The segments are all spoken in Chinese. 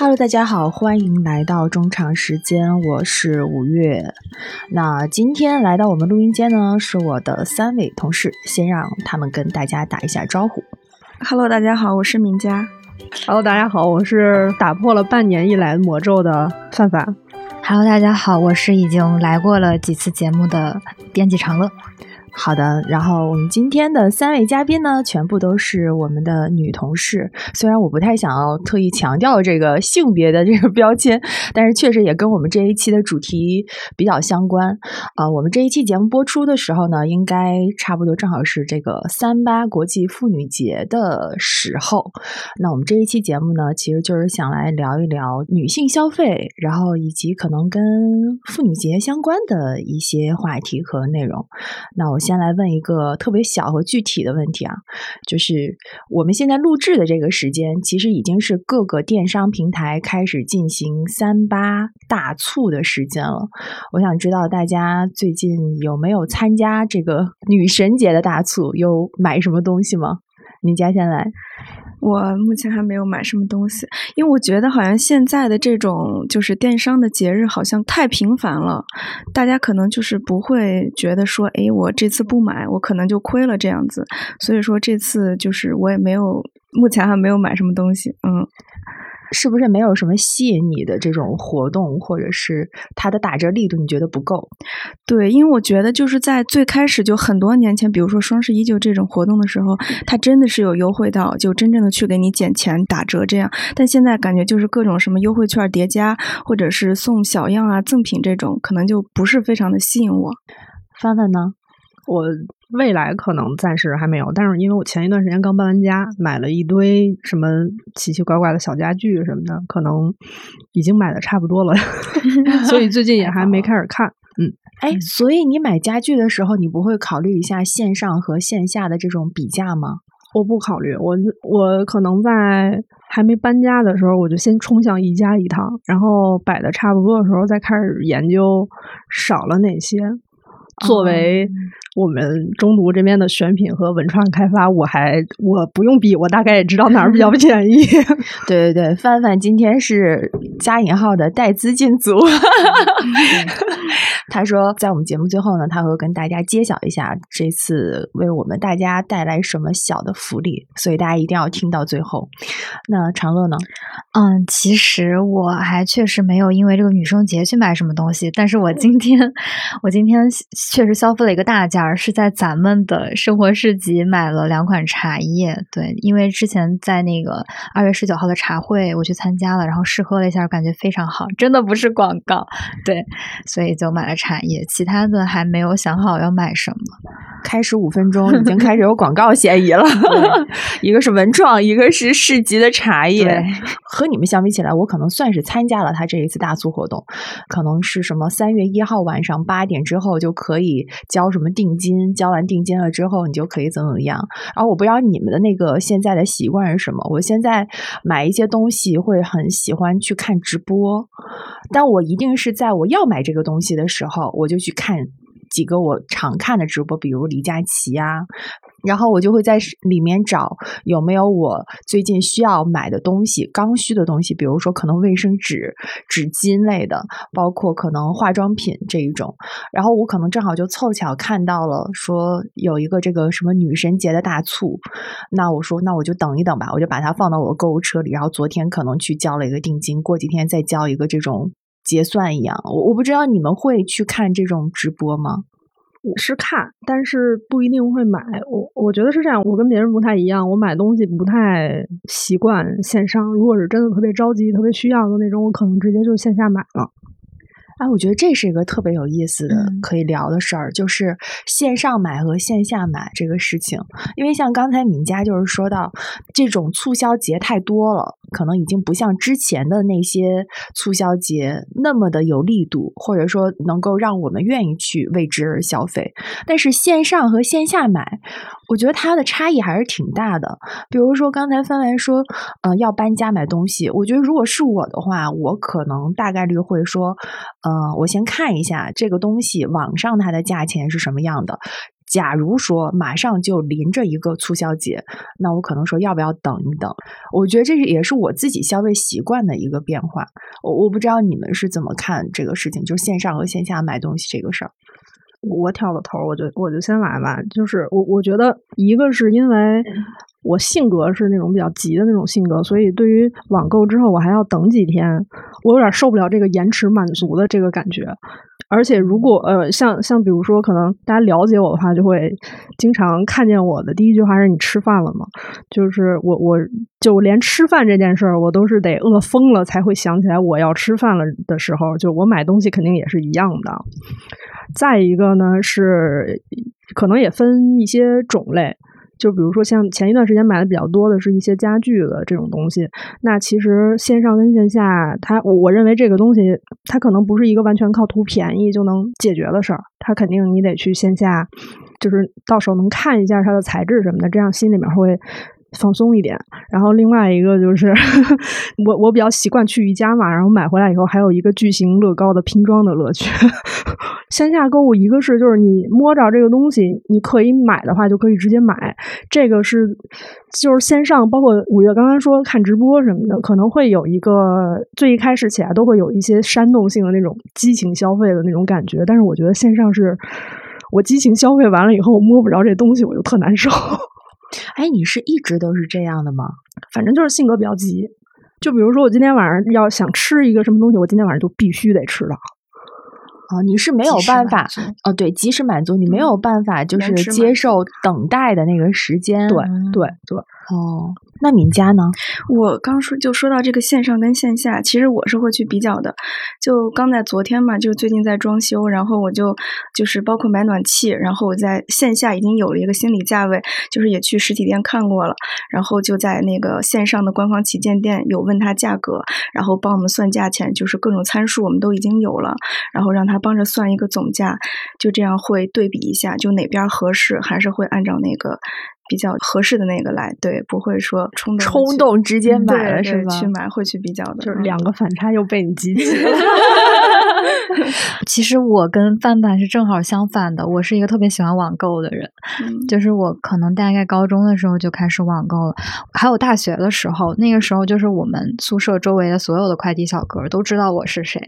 Hello，大家好，欢迎来到中场时间，我是五月。那今天来到我们录音间呢，是我的三位同事，先让他们跟大家打一下招呼。Hello，大家好，我是敏佳。Hello，大家好，我是打破了半年以来魔咒的范范。Hello，大家好，我是已经来过了几次节目的编辑长乐。好的，然后我们今天的三位嘉宾呢，全部都是我们的女同事。虽然我不太想要特意强调这个性别的这个标签，但是确实也跟我们这一期的主题比较相关。啊，我们这一期节目播出的时候呢，应该差不多正好是这个三八国际妇女节的时候。那我们这一期节目呢，其实就是想来聊一聊女性消费，然后以及可能跟妇女节相关的一些话题和内容。那我。先来问一个特别小和具体的问题啊，就是我们现在录制的这个时间，其实已经是各个电商平台开始进行三八大促的时间了。我想知道大家最近有没有参加这个女神节的大促，有买什么东西吗？你家先来。我目前还没有买什么东西，因为我觉得好像现在的这种就是电商的节日好像太频繁了，大家可能就是不会觉得说，诶，我这次不买，我可能就亏了这样子。所以说这次就是我也没有，目前还没有买什么东西，嗯。是不是没有什么吸引你的这种活动，或者是它的打折力度你觉得不够？对，因为我觉得就是在最开始就很多年前，比如说双十一就这种活动的时候，它真的是有优惠到，就真正的去给你减钱打折这样。但现在感觉就是各种什么优惠券叠加，或者是送小样啊、赠品这种，可能就不是非常的吸引我。范范呢？我未来可能暂时还没有，但是因为我前一段时间刚搬完家，买了一堆什么奇奇怪怪的小家具什么的，可能已经买的差不多了，所以最近也还没开始看。嗯，哎，所以你买家具的时候，你不会考虑一下线上和线下的这种比价吗？我不考虑，我我可能在还没搬家的时候，我就先冲向宜家一趟，然后摆的差不多的时候，再开始研究少了哪些。作为我们中读这边的选品和文创开发，我还我不用比，我大概也知道哪儿比较 便宜。对对对，范范今天是加引号的带资进组。他说，在我们节目最后呢，他会跟大家揭晓一下这次为我们大家带来什么小的福利，所以大家一定要听到最后。那长乐呢？嗯，其实我还确实没有因为这个女生节去买什么东西，但是我今天我今天确实消费了一个大件，是在咱们的生活市集买了两款茶叶。对，因为之前在那个二月十九号的茶会我去参加了，然后试喝了一下，感觉非常好，真的不是广告。对，所以就买了。茶叶，其他的还没有想好要买什么。开始五分钟，已经开始有广告嫌疑了。一个是文创，一个是市集的茶叶。和你们相比起来，我可能算是参加了他这一次大促活动。可能是什么三月一号晚上八点之后就可可以交什么定金，交完定金了之后你就可以怎么怎么样。然后我不知道你们的那个现在的习惯是什么。我现在买一些东西会很喜欢去看直播，但我一定是在我要买这个东西的时候。我就去看几个我常看的直播，比如李佳琦啊，然后我就会在里面找有没有我最近需要买的东西，刚需的东西，比如说可能卫生纸、纸巾类的，包括可能化妆品这一种。然后我可能正好就凑巧看到了，说有一个这个什么女神节的大促，那我说那我就等一等吧，我就把它放到我的购物车里。然后昨天可能去交了一个定金，过几天再交一个这种。结算一样，我我不知道你们会去看这种直播吗？是看，但是不一定会买。我我觉得是这样，我跟别人不太一样，我买东西不太习惯线上。如果是真的特别着急、特别需要的那种，我可能直接就线下买了。哎，我觉得这是一个特别有意思的可以聊的事儿，就是线上买和线下买这个事情。因为像刚才敏佳就是说到，这种促销节太多了，可能已经不像之前的那些促销节那么的有力度，或者说能够让我们愿意去为之而消费。但是线上和线下买，我觉得它的差异还是挺大的。比如说刚才范范说，呃，要搬家买东西，我觉得如果是我的话，我可能大概率会说。嗯，我先看一下这个东西网上它的价钱是什么样的，假如说马上就临着一个促销节，那我可能说要不要等一等？我觉得这也是我自己消费习惯的一个变化。我我不知道你们是怎么看这个事情，就是线上和线下买东西这个事儿。我挑个头，我就我就先来吧。就是我我觉得，一个是因为我性格是那种比较急的那种性格，所以对于网购之后我还要等几天，我有点受不了这个延迟满足的这个感觉。而且如果呃，像像比如说，可能大家了解我的话，就会经常看见我的第一句话是你吃饭了吗？就是我我就连吃饭这件事儿，我都是得饿疯了才会想起来我要吃饭了的时候，就我买东西肯定也是一样的。再一个呢是，可能也分一些种类，就比如说像前一段时间买的比较多的是一些家具的这种东西。那其实线上跟线下，它我我认为这个东西它可能不是一个完全靠图便宜就能解决的事儿，它肯定你得去线下，就是到时候能看一下它的材质什么的，这样心里面会。放松一点，然后另外一个就是 我我比较习惯去宜家嘛，然后买回来以后还有一个巨型乐高的拼装的乐趣。线下购物一个是就是你摸着这个东西，你可以买的话就可以直接买，这个是就是线上包括五月刚刚说看直播什么的，可能会有一个最一开始起来都会有一些煽动性的那种激情消费的那种感觉，但是我觉得线上是我激情消费完了以后摸不着这东西我就特难受。哎，你是一直都是这样的吗？反正就是性格比较急。就比如说，我今天晚上要想吃一个什么东西，我今天晚上就必须得吃到。哦，你是没有办法哦，对，及时满足，你没有办法就是接受等待的那个时间。对对对。哦，那敏家呢？我刚说就说到这个线上跟线下，其实我是会去比较的。就刚在昨天嘛，就最近在装修，然后我就就是包括买暖气，然后我在线下已经有了一个心理价位，就是也去实体店看过了，然后就在那个线上的官方旗舰店有问他价格，然后帮我们算价钱，就是各种参数我们都已经有了，然后让他帮着算一个总价，就这样会对比一下，就哪边合适，还是会按照那个。比较合适的那个来，对，不会说冲动冲动直接买了是吧？去买会去比较的，就是两个反差又被你激起了。其实我跟范范是正好相反的，我是一个特别喜欢网购的人，就是我可能大概高中的时候就开始网购了，还有大学的时候，那个时候就是我们宿舍周围的所有的快递小哥都知道我是谁，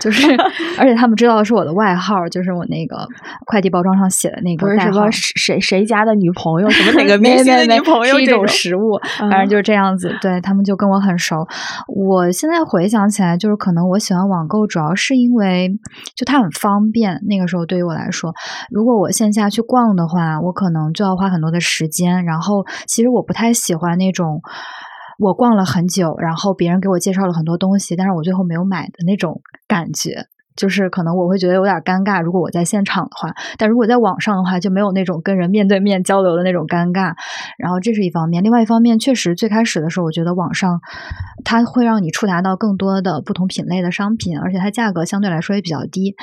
就是 而且他们知道的是我的外号，就是我那个快递包装上写的那个什么谁谁家的女朋友什么 哪。个明星的女朋友是一种食物，反正就是这样子。对他们就跟我很熟。我现在回想起来，就是可能我喜欢网购，主要是因因为就它很方便。那个时候对于我来说，如果我线下去逛的话，我可能就要花很多的时间。然后其实我不太喜欢那种我逛了很久，然后别人给我介绍了很多东西，但是我最后没有买的那种感觉。就是可能我会觉得有点尴尬，如果我在现场的话，但如果在网上的话，就没有那种跟人面对面交流的那种尴尬。然后这是一方面，另外一方面，确实最开始的时候，我觉得网上它会让你触达到更多的不同品类的商品，而且它价格相对来说也比较低。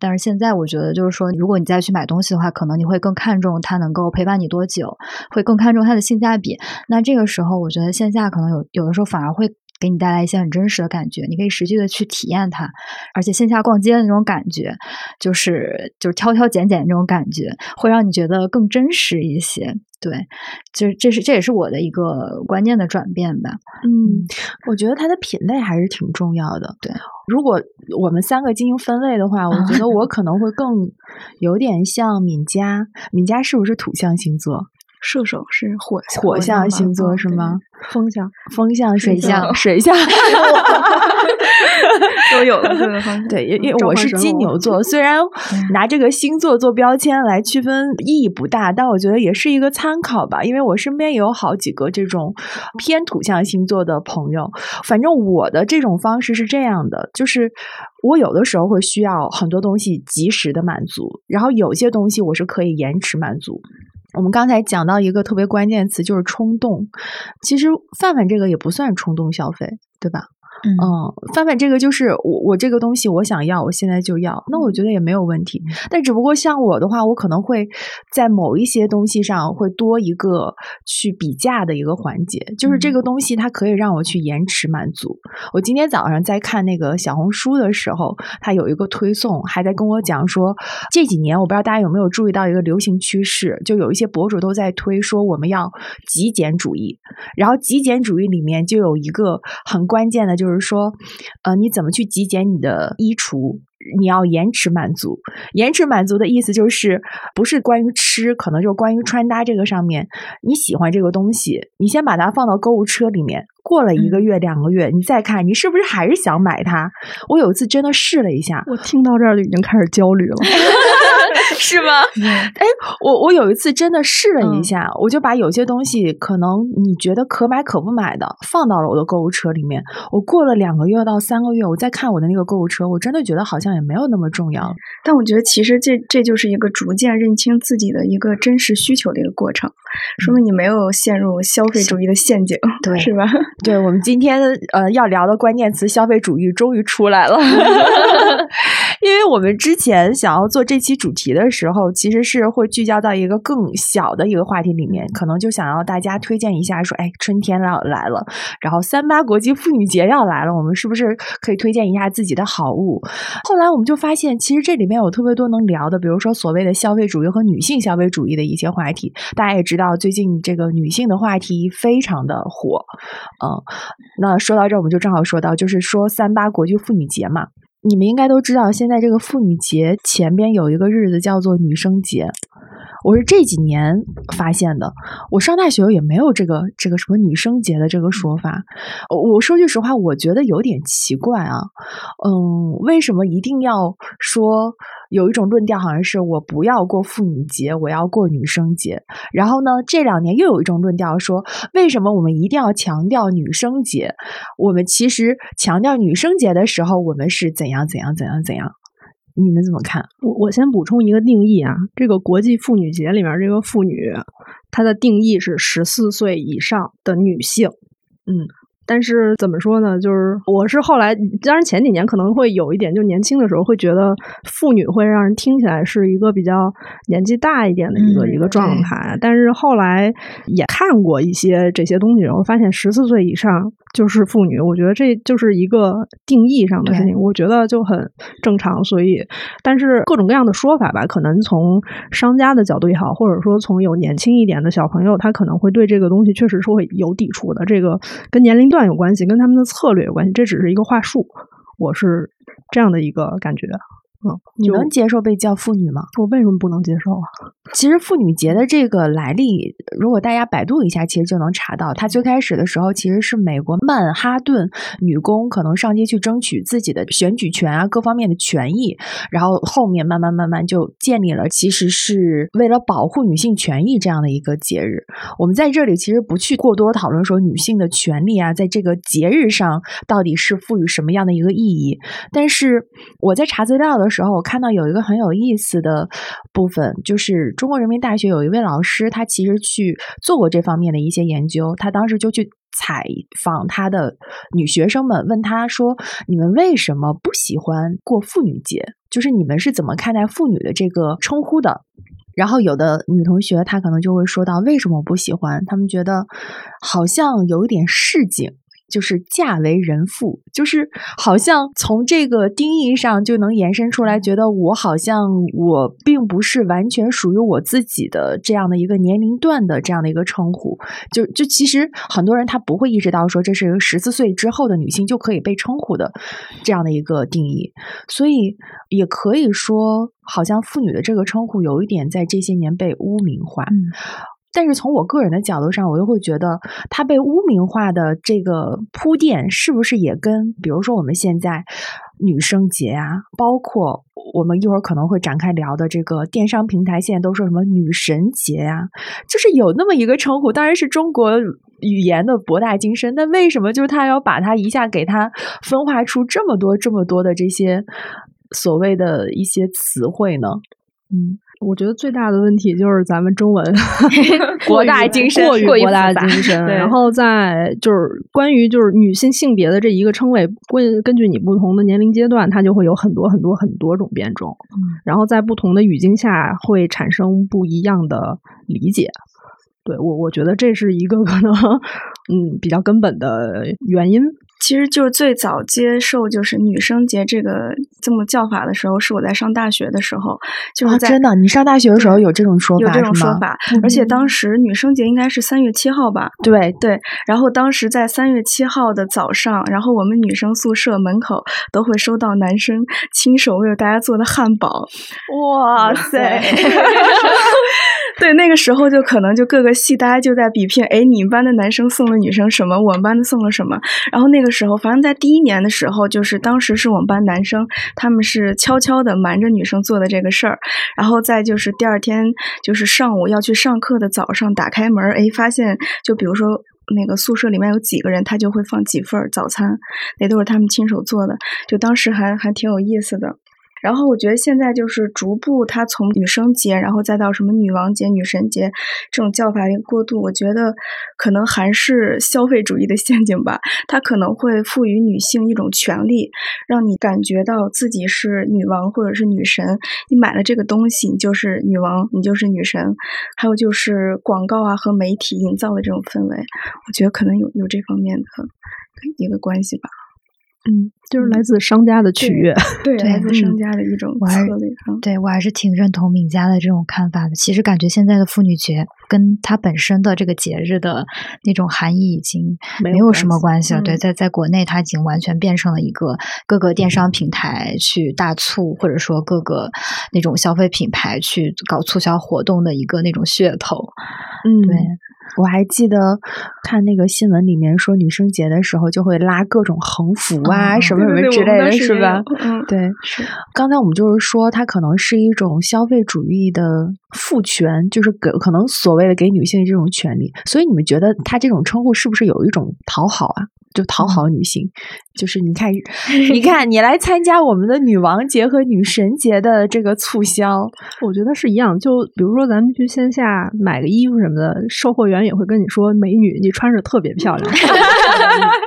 但是现在我觉得，就是说，如果你再去买东西的话，可能你会更看重它能够陪伴你多久，会更看重它的性价比。那这个时候，我觉得线下可能有有的时候反而会。给你带来一些很真实的感觉，你可以实际的去体验它，而且线下逛街的那种感觉，就是就是挑挑拣拣那种感觉，会让你觉得更真实一些。对，就这是这也是我的一个观念的转变吧。嗯，我觉得它的品类还是挺重要的。对，如果我们三个进行分类的话，我觉得我可能会更有点像敏佳。敏佳是不是土象星座？射手是火火象星座是吗？风象、风象、水象、水象 都有了这个方对，因因为我是金牛座，虽然拿这个星座做标签来区分意义不大，但我觉得也是一个参考吧。因为我身边也有好几个这种偏土象星座的朋友。反正我的这种方式是这样的，就是我有的时候会需要很多东西及时的满足，然后有些东西我是可以延迟满足。我们刚才讲到一个特别关键词，就是冲动。其实范范这个也不算冲动消费，对吧？嗯，范范这个就是我我这个东西我想要，我现在就要，那我觉得也没有问题。但只不过像我的话，我可能会在某一些东西上会多一个去比价的一个环节，就是这个东西它可以让我去延迟满足。我今天早上在看那个小红书的时候，它有一个推送，还在跟我讲说这几年我不知道大家有没有注意到一个流行趋势，就有一些博主都在推说我们要极简主义，然后极简主义里面就有一个很关键的，就是说，呃，你怎么去极简你的衣橱？你要延迟满足，延迟满足的意思就是不是关于吃，可能就是关于穿搭这个上面。你喜欢这个东西，你先把它放到购物车里面，过了一个月、两个月，你再看，你是不是还是想买它？我有一次真的试了一下，我听到这儿就已经开始焦虑了。是吗？哎，我我有一次真的试了一下，我就把有些东西可能你觉得可买可不买的放到了我的购物车里面。我过了两个月到三个月，我再看我的那个购物车，我真的觉得好像也没有那么重要。但我觉得其实这这就是一个逐渐认清自己的一个真实需求的一个过程，说明你没有陷入消费主义的陷阱，对，是吧？对我们今天呃要聊的关键词“消费主义”终于出来了，因为我们之前想要做这期主题。的时候，其实是会聚焦到一个更小的一个话题里面，可能就想要大家推荐一下，说，哎，春天要来了，然后三八国际妇女节要来了，我们是不是可以推荐一下自己的好物？后来我们就发现，其实这里面有特别多能聊的，比如说所谓的消费主义和女性消费主义的一些话题。大家也知道，最近这个女性的话题非常的火，嗯，那说到这，我们就正好说到，就是说三八国际妇女节嘛。你们应该都知道，现在这个妇女节前边有一个日子叫做女生节。我是这几年发现的，我上大学也没有这个这个什么女生节的这个说法。我说句实话，我觉得有点奇怪啊。嗯，为什么一定要说？有一种论调好像是我不要过妇女节，我要过女生节。然后呢，这两年又有一种论调说，为什么我们一定要强调女生节？我们其实强调女生节的时候，我们是怎样怎样怎样怎样？你们怎么看？我我先补充一个定义啊，这个国际妇女节里面这个妇女，她的定义是十四岁以上的女性。嗯。但是怎么说呢？就是我是后来，当然前几年可能会有一点，就年轻的时候会觉得妇女会让人听起来是一个比较年纪大一点的一个一个状态。但是后来也看过一些这些东西，然后发现十四岁以上就是妇女。我觉得这就是一个定义上的事情，我觉得就很正常。所以，但是各种各样的说法吧，可能从商家的角度也好，或者说从有年轻一点的小朋友，他可能会对这个东西确实是会有抵触的。这个跟年龄。段有关系，跟他们的策略有关系，这只是一个话术，我是这样的一个感觉。嗯，你能接受被叫妇女吗？我为什么不能接受啊？其实妇女节的这个来历，如果大家百度一下，其实就能查到。它最开始的时候，其实是美国曼哈顿女工可能上街去争取自己的选举权啊，各方面的权益。然后后面慢慢慢慢就建立了，其实是为了保护女性权益这样的一个节日。我们在这里其实不去过多讨论说女性的权利啊，在这个节日上到底是赋予什么样的一个意义。但是我在查资料的时候，时候我看到有一个很有意思的部分，就是中国人民大学有一位老师，他其实去做过这方面的一些研究。他当时就去采访他的女学生们，问他说：“你们为什么不喜欢过妇女节？就是你们是怎么看待妇女的这个称呼的？”然后有的女同学她可能就会说到：“为什么不喜欢？他们觉得好像有一点市井。”就是嫁为人妇，就是好像从这个定义上就能延伸出来，觉得我好像我并不是完全属于我自己的这样的一个年龄段的这样的一个称呼。就就其实很多人他不会意识到说这是一个十四岁之后的女性就可以被称呼的这样的一个定义，所以也可以说，好像妇女的这个称呼有一点在这些年被污名化。但是从我个人的角度上，我又会觉得它被污名化的这个铺垫，是不是也跟比如说我们现在女生节啊，包括我们一会儿可能会展开聊的这个电商平台，现在都说什么女神节呀，就是有那么一个称呼，当然是中国语言的博大精深，那为什么就是他要把它一下给它分化出这么多这么多的这些所谓的一些词汇呢？嗯。我觉得最大的问题就是咱们中文博大精深，过于博大精深。然后在就是关于就是女性性别的这一个称谓，根根据你不同的年龄阶段，它就会有很多很多很多种变种。嗯，然后在不同的语境下会产生不一样的理解。对我，我觉得这是一个可能 嗯比较根本的原因。其实就是最早接受就是女生节这个这么叫法的时候，是我在上大学的时候，就是在真的，你上大学的时候有这种说法，有这种说法，而且当时女生节应该是三月七号吧？对对，然后当时在三月七号的早上，然后我们女生宿舍门口都会收到男生亲手为大家做的汉堡，哇塞！对，那个时候就可能就各个系大家就在比拼，哎，你们班的男生送了女生什么，我们班的送了什么，然后那个。时候，反正在第一年的时候，就是当时是我们班男生，他们是悄悄的瞒着女生做的这个事儿，然后再就是第二天，就是上午要去上课的早上，打开门，哎，发现就比如说那个宿舍里面有几个人，他就会放几份早餐，那都是他们亲手做的，就当时还还挺有意思的。然后我觉得现在就是逐步，它从女生节，然后再到什么女王节、女神节这种叫法的一个过渡，我觉得可能还是消费主义的陷阱吧。它可能会赋予女性一种权利，让你感觉到自己是女王或者是女神。你买了这个东西，你就是女王，你就是女神。还有就是广告啊和媒体营造的这种氛围，我觉得可能有有这方面的一个关系吧。嗯，就是来自商家的取悦，对，来自商家的一种策略。对我还是挺认同敏佳的这种看法的。其实感觉现在的妇女节跟它本身的这个节日的那种含义已经没有什么关系了。对，在在国内，它已经完全变成了一个各个电商平台去大促，或者说各个那种消费品牌去搞促销活动的一个那种噱头。嗯，对。我还记得看那个新闻里面说，女生节的时候就会拉各种横幅啊，什么什么之类的是吧？嗯，对。刚才我们就是说，它可能是一种消费主义的赋权，就是给可能所谓的给女性这种权利。所以你们觉得它这种称呼是不是有一种讨好啊？就讨好女性，就是你看，你看，你来参加我们的女王节和女神节的这个促销，我觉得是一样。就比如说咱们去线下买个衣服什么的，售货员也会跟你说：“美女，你穿着特别漂亮。”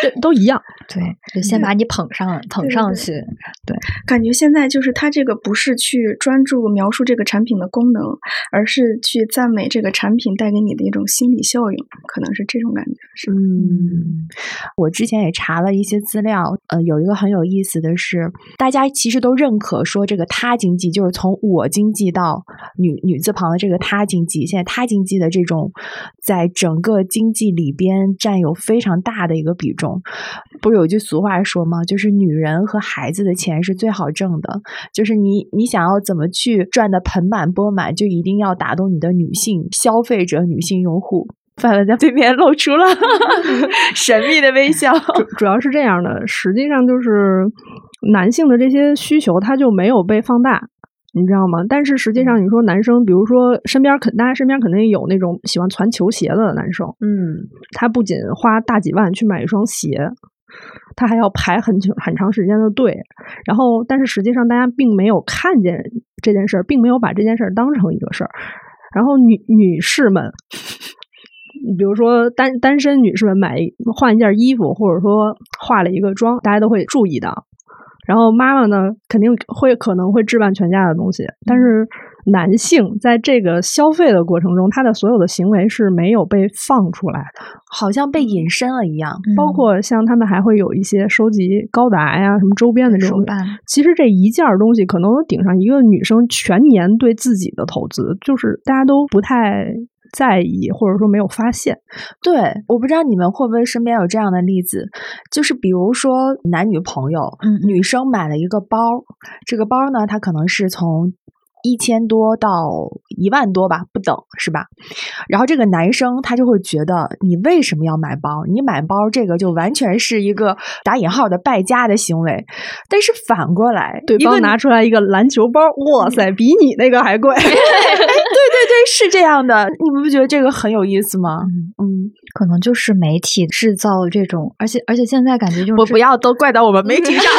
这都一样，对，就先把你捧上，捧上去。对，感觉现在就是他这个不是去专注描述这个产品的功能，而是去赞美这个产品带给你的一种心理效应，可能是这种感觉。是，嗯。我之前也查了一些资料，呃，有一个很有意思的是，大家其实都认可说这个他经济就是从我经济到女女字旁的这个他经济，现在他经济的这种在整个经济里边占有非常大的一个比重。不是有句俗话说吗？就是女人和孩子的钱是最好挣的，就是你你想要怎么去赚的盆满钵满，就一定要打动你的女性消费者、女性用户。范范在对面露出了 神秘的微笑。主主要是这样的，实际上就是男性的这些需求，它就没有被放大，你知道吗？但是实际上，你说男生，比如说身边肯大家身边肯定有那种喜欢攒球鞋的男生，嗯，他不仅花大几万去买一双鞋，他还要排很久很长时间的队。然后，但是实际上大家并没有看见这件事儿，并没有把这件事儿当成一个事儿。然后女女士们。比如说单单身女士们买换一件衣服，或者说化了一个妆，大家都会注意的。然后妈妈呢，肯定会可能会置办全家的东西。但是男性在这个消费的过程中，他的所有的行为是没有被放出来的，好像被隐身了一样。包括像他们还会有一些收集高达呀什么周边的这种。其实这一件东西可能顶上一个女生全年对自己的投资，就是大家都不太。在意或者说没有发现，对，我不知道你们会不会身边有这样的例子，就是比如说男女朋友，嗯，女生买了一个包，这个包呢，它可能是从。一千多到一万多吧，不等是吧？然后这个男生他就会觉得，你为什么要买包？你买包这个就完全是一个打引号的败家的行为。但是反过来，对方拿出来一个篮球包，哇塞，比你那个还贵。哎，对对对，是这样的。你们不觉得这个很有意思吗？嗯，可能就是媒体制造这种，而且而且现在感觉就是我不要都怪到我们媒体上。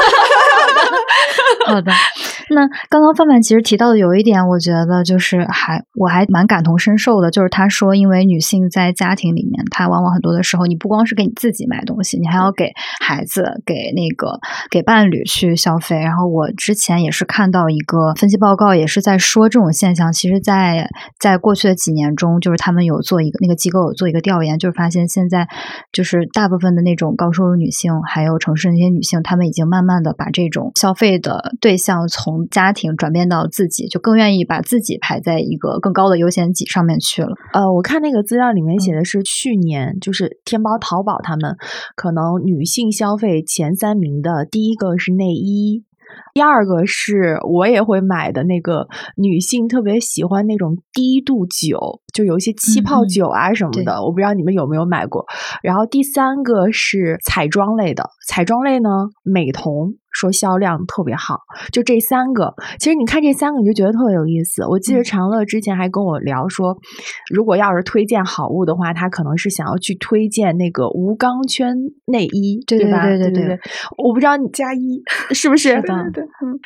好的，那刚刚范范其实提到的有一点，我觉得就是还我还蛮感同身受的，就是他说，因为女性在家庭里面，她往往很多的时候，你不光是给你自己买东西，你还要给孩子、给那个给伴侣去消费。然后我之前也是看到一个分析报告，也是在说这种现象，其实，在在过去的几年中，就是他们有做一个那个机构有做一个调研，就是发现现在就是大部分的那种高收入女性，还有城市那些女性，她们已经慢慢的把这种消费的对象从家庭转变到自己，就更愿意把自己排在一个更高的优先级上面去了。呃，我看那个资料里面写的是去年，就是天猫、淘宝他们可能女性消费前三名的第一个是内衣。第二个是我也会买的那个女性特别喜欢那种低度酒，就有一些气泡酒啊什么的，我不知道你们有没有买过。然后第三个是彩妆类的，彩妆类呢，美瞳。说销量特别好，就这三个。其实你看这三个，你就觉得特别有意思。我记得长乐之前还跟我聊说，如果要是推荐好物的话，他可能是想要去推荐那个无钢圈内衣，对吧？对对对对。我不知道你加一 是不是？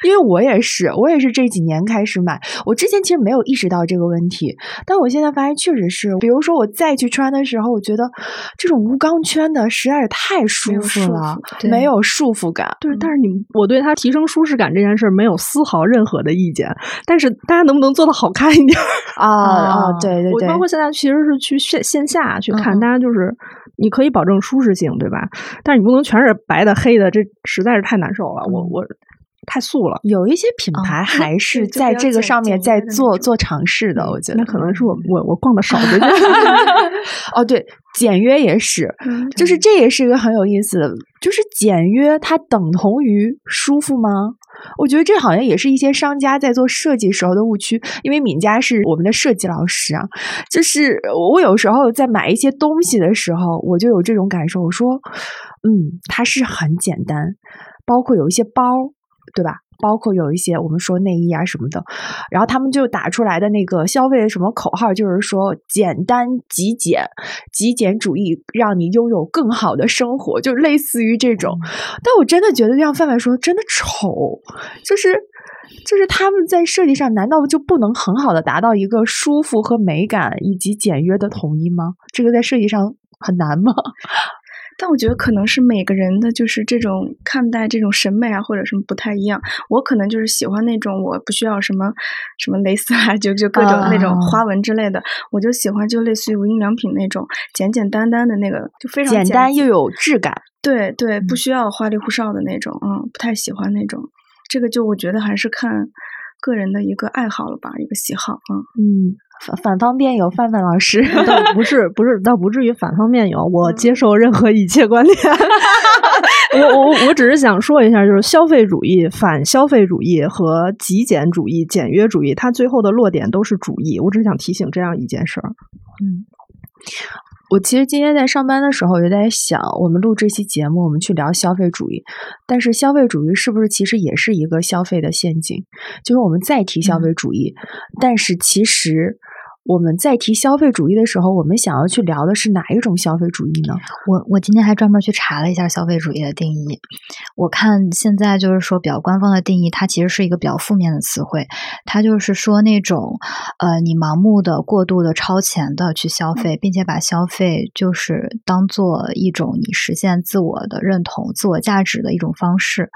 因为我也是，我也是这几年开始买。我之前其实没有意识到这个问题，但我现在发现确实是。比如说我再去穿的时候，我觉得这种无钢圈的实在是太舒服了，没有束缚感。对，但是你。我对它提升舒适感这件事没有丝毫任何的意见，但是大家能不能做的好看一点啊啊！对对对，包括现在其实是去线线下去看，大家就是你可以保证舒适性，对吧？但是你不能全是白的黑的，这实在是太难受了。我我太素了，有一些品牌还是在这个上面在做做尝试的，我觉得那可能是我我我逛的少的。哦，对。简约也是，就是这也是一个很有意思的，就是简约它等同于舒服吗？我觉得这好像也是一些商家在做设计时候的误区。因为敏佳是我们的设计老师啊，就是我有时候在买一些东西的时候，我就有这种感受，我说，嗯，它是很简单，包括有一些包，对吧？包括有一些我们说内衣啊什么的，然后他们就打出来的那个消费的什么口号，就是说简单极简，极简主义让你拥有更好的生活，就类似于这种。但我真的觉得，像范范说，真的丑，就是就是他们在设计上，难道就不能很好的达到一个舒服和美感以及简约的统一吗？这个在设计上很难吗？但我觉得可能是每个人的就是这种看待这种审美啊，或者什么不太一样。我可能就是喜欢那种我不需要什么什么蕾丝啊，就就各种那种花纹之类的，我就喜欢就类似于无印良品那种简简单单的那个，就非常简单又有质感。对对，不需要花里胡哨的那种，嗯，不太喜欢那种。这个就我觉得还是看个人的一个爱好了吧，一个喜好啊。嗯。反反方辩友范范老师，倒不是不是，倒不至于反方辩友，我接受任何一切观点。我我我只是想说一下，就是消费主义、反消费主义和极简主义、简约主义，它最后的落点都是主义。我只想提醒这样一件事儿。嗯。我其实今天在上班的时候也在想，我们录这期节目，我们去聊消费主义，但是消费主义是不是其实也是一个消费的陷阱？就是我们再提消费主义，但是其实。我们在提消费主义的时候，我们想要去聊的是哪一种消费主义呢？我我今天还专门去查了一下消费主义的定义。我看现在就是说比较官方的定义，它其实是一个比较负面的词汇。它就是说那种呃，你盲目的、过度的、超前的去消费，并且把消费就是当做一种你实现自我的认同、自我价值的一种方式。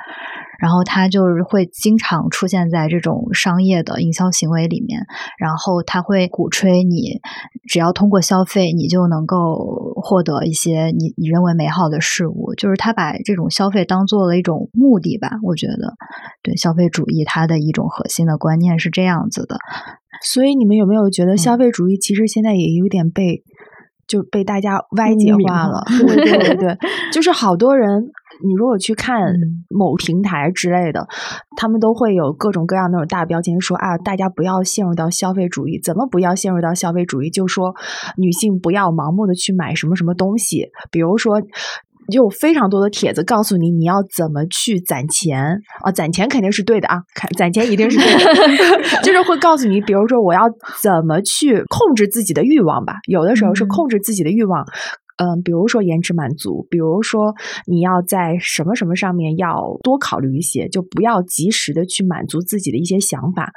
然后它就是会经常出现在这种商业的营销行为里面，然后它会鼓你只要通过消费，你就能够获得一些你你认为美好的事物，就是他把这种消费当做了一种目的吧。我觉得，对消费主义它的一种核心的观念是这样子的。所以你们有没有觉得消费主义其实现在也有点被就被大家歪解化了？对对对对，就是好多人。你如果去看某平台之类的，他们都会有各种各样那种大标签，说啊，大家不要陷入到消费主义。怎么不要陷入到消费主义？就说女性不要盲目的去买什么什么东西，比如说。有非常多的帖子告诉你你要怎么去攒钱啊，攒钱肯定是对的啊，看攒钱一定是对的，就是会告诉你，比如说我要怎么去控制自己的欲望吧，有的时候是控制自己的欲望。嗯，比如说延迟满足，比如说你要在什么什么上面要多考虑一些，就不要及时的去满足自己的一些想法。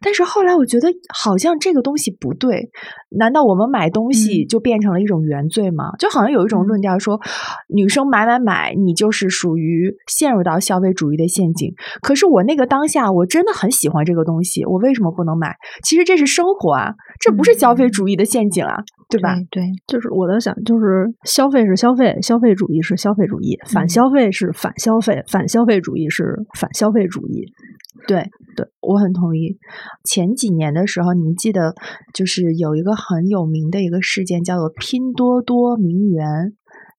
但是后来我觉得好像这个东西不对，难道我们买东西就变成了一种原罪吗？就好像有一种论调说，女生买买买，你就是属于陷入到消费主义的陷阱。可是我那个当下，我真的很喜欢这个东西，我为什么不能买？其实这是生活啊，这不是消费主义的陷阱啊，对吧？对，就是我在想，就是消费是消费，消费主义是消费主义，反消费是反消费，反消费主义是反消费主义。对对，我很同意。前几年的时候，你们记得就是有一个很有名的一个事件，叫做拼多多名媛。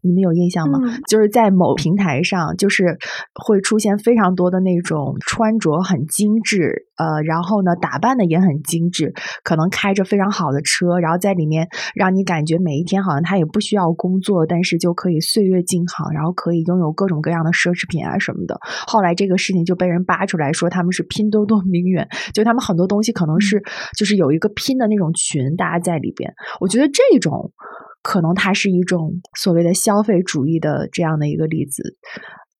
你们有印象吗？就是在某平台上，就是会出现非常多的那种穿着很精致，呃，然后呢打扮的也很精致，可能开着非常好的车，然后在里面让你感觉每一天好像他也不需要工作，但是就可以岁月静好，然后可以拥有各种各样的奢侈品啊什么的。后来这个事情就被人扒出来说他们是拼多多名媛，就他们很多东西可能是就是有一个拼的那种群，大家在里边。我觉得这种。可能它是一种所谓的消费主义的这样的一个例子，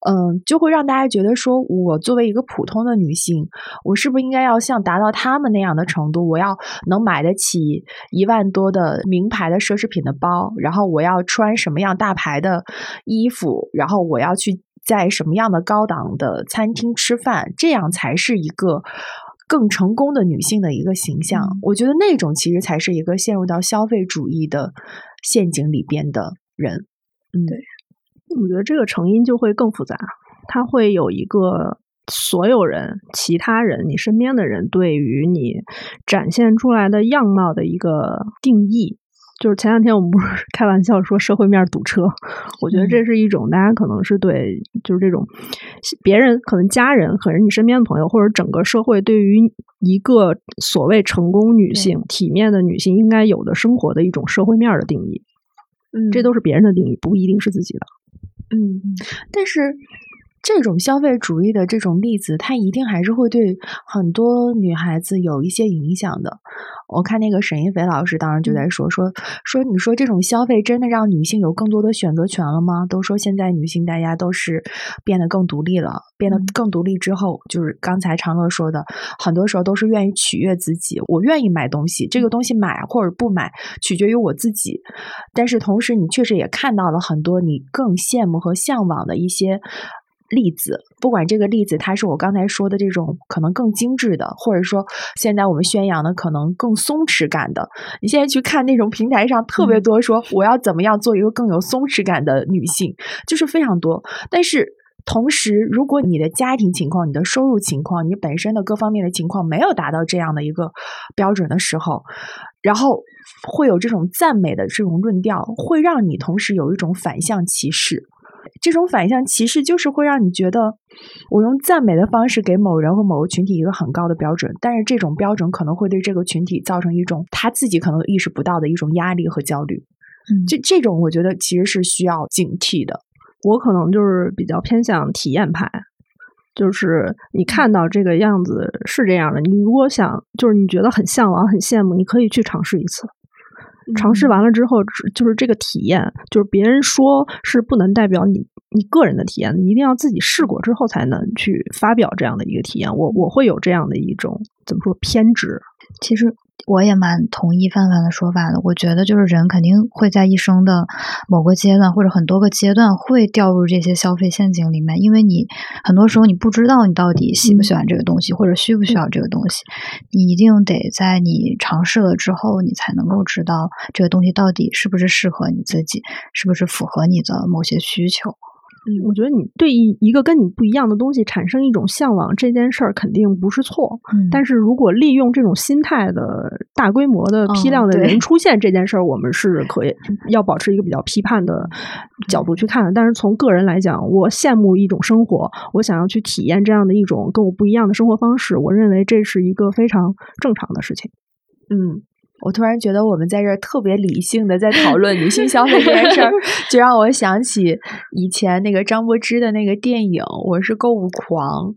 嗯，就会让大家觉得说，我作为一个普通的女性，我是不是应该要像达到他们那样的程度，我要能买得起一万多的名牌的奢侈品的包，然后我要穿什么样大牌的衣服，然后我要去在什么样的高档的餐厅吃饭，这样才是一个。更成功的女性的一个形象，我觉得那种其实才是一个陷入到消费主义的陷阱里边的人。嗯，对，我觉得这个成因就会更复杂，它会有一个所有人、其他人、你身边的人对于你展现出来的样貌的一个定义。就是前两天我们不是 开玩笑说社会面堵车，我觉得这是一种大家可能是对，就是这种别人可能家人，可能你身边的朋友，或者整个社会对于一个所谓成功女性、体面的女性应该有的生活的一种社会面的定义。嗯，这都是别人的定义，不一定是自己的。嗯，但是。这种消费主义的这种例子，它一定还是会对很多女孩子有一些影响的。我看那个沈一菲老师当时就在说说说，你说这种消费真的让女性有更多的选择权了吗？都说现在女性大家都是变得更独立了，变得更独立之后，就是刚才长乐说的，很多时候都是愿意取悦自己。我愿意买东西，这个东西买或者不买取决于我自己。但是同时，你确实也看到了很多你更羡慕和向往的一些。例子，不管这个例子，它是我刚才说的这种可能更精致的，或者说现在我们宣扬的可能更松弛感的。你现在去看那种平台上特别多说我要怎么样做一个更有松弛感的女性，就是非常多。但是同时，如果你的家庭情况、你的收入情况、你本身的各方面的情况没有达到这样的一个标准的时候，然后会有这种赞美的这种论调，会让你同时有一种反向歧视。这种反向歧视就是会让你觉得，我用赞美的方式给某人或某个群体一个很高的标准，但是这种标准可能会对这个群体造成一种他自己可能意识不到的一种压力和焦虑。嗯，这这种我觉得其实是需要警惕的。我可能就是比较偏向体验派，就是你看到这个样子是这样的，你如果想就是你觉得很向往、很羡慕，你可以去尝试一次。尝试完了之后，就是这个体验，就是别人说是不能代表你你个人的体验，你一定要自己试过之后才能去发表这样的一个体验。我我会有这样的一种怎么说偏执，其实。我也蛮同意范范的说法的。我觉得就是人肯定会在一生的某个阶段或者很多个阶段会掉入这些消费陷阱里面，因为你很多时候你不知道你到底喜不喜欢这个东西，或者需不需要这个东西。你一定得在你尝试了之后，你才能够知道这个东西到底是不是适合你自己，是不是符合你的某些需求。嗯，我觉得你对一一个跟你不一样的东西产生一种向往，这件事儿肯定不是错。嗯，但是如果利用这种心态的大规模的批量的人出现这件事儿，我们是可以 要保持一个比较批判的角度去看的。但是从个人来讲，我羡慕一种生活，我想要去体验这样的一种跟我不一样的生活方式，我认为这是一个非常正常的事情。嗯。我突然觉得我们在这儿特别理性的在讨论女性消费这件事儿，就让我想起以前那个张柏芝的那个电影《我是购物狂》。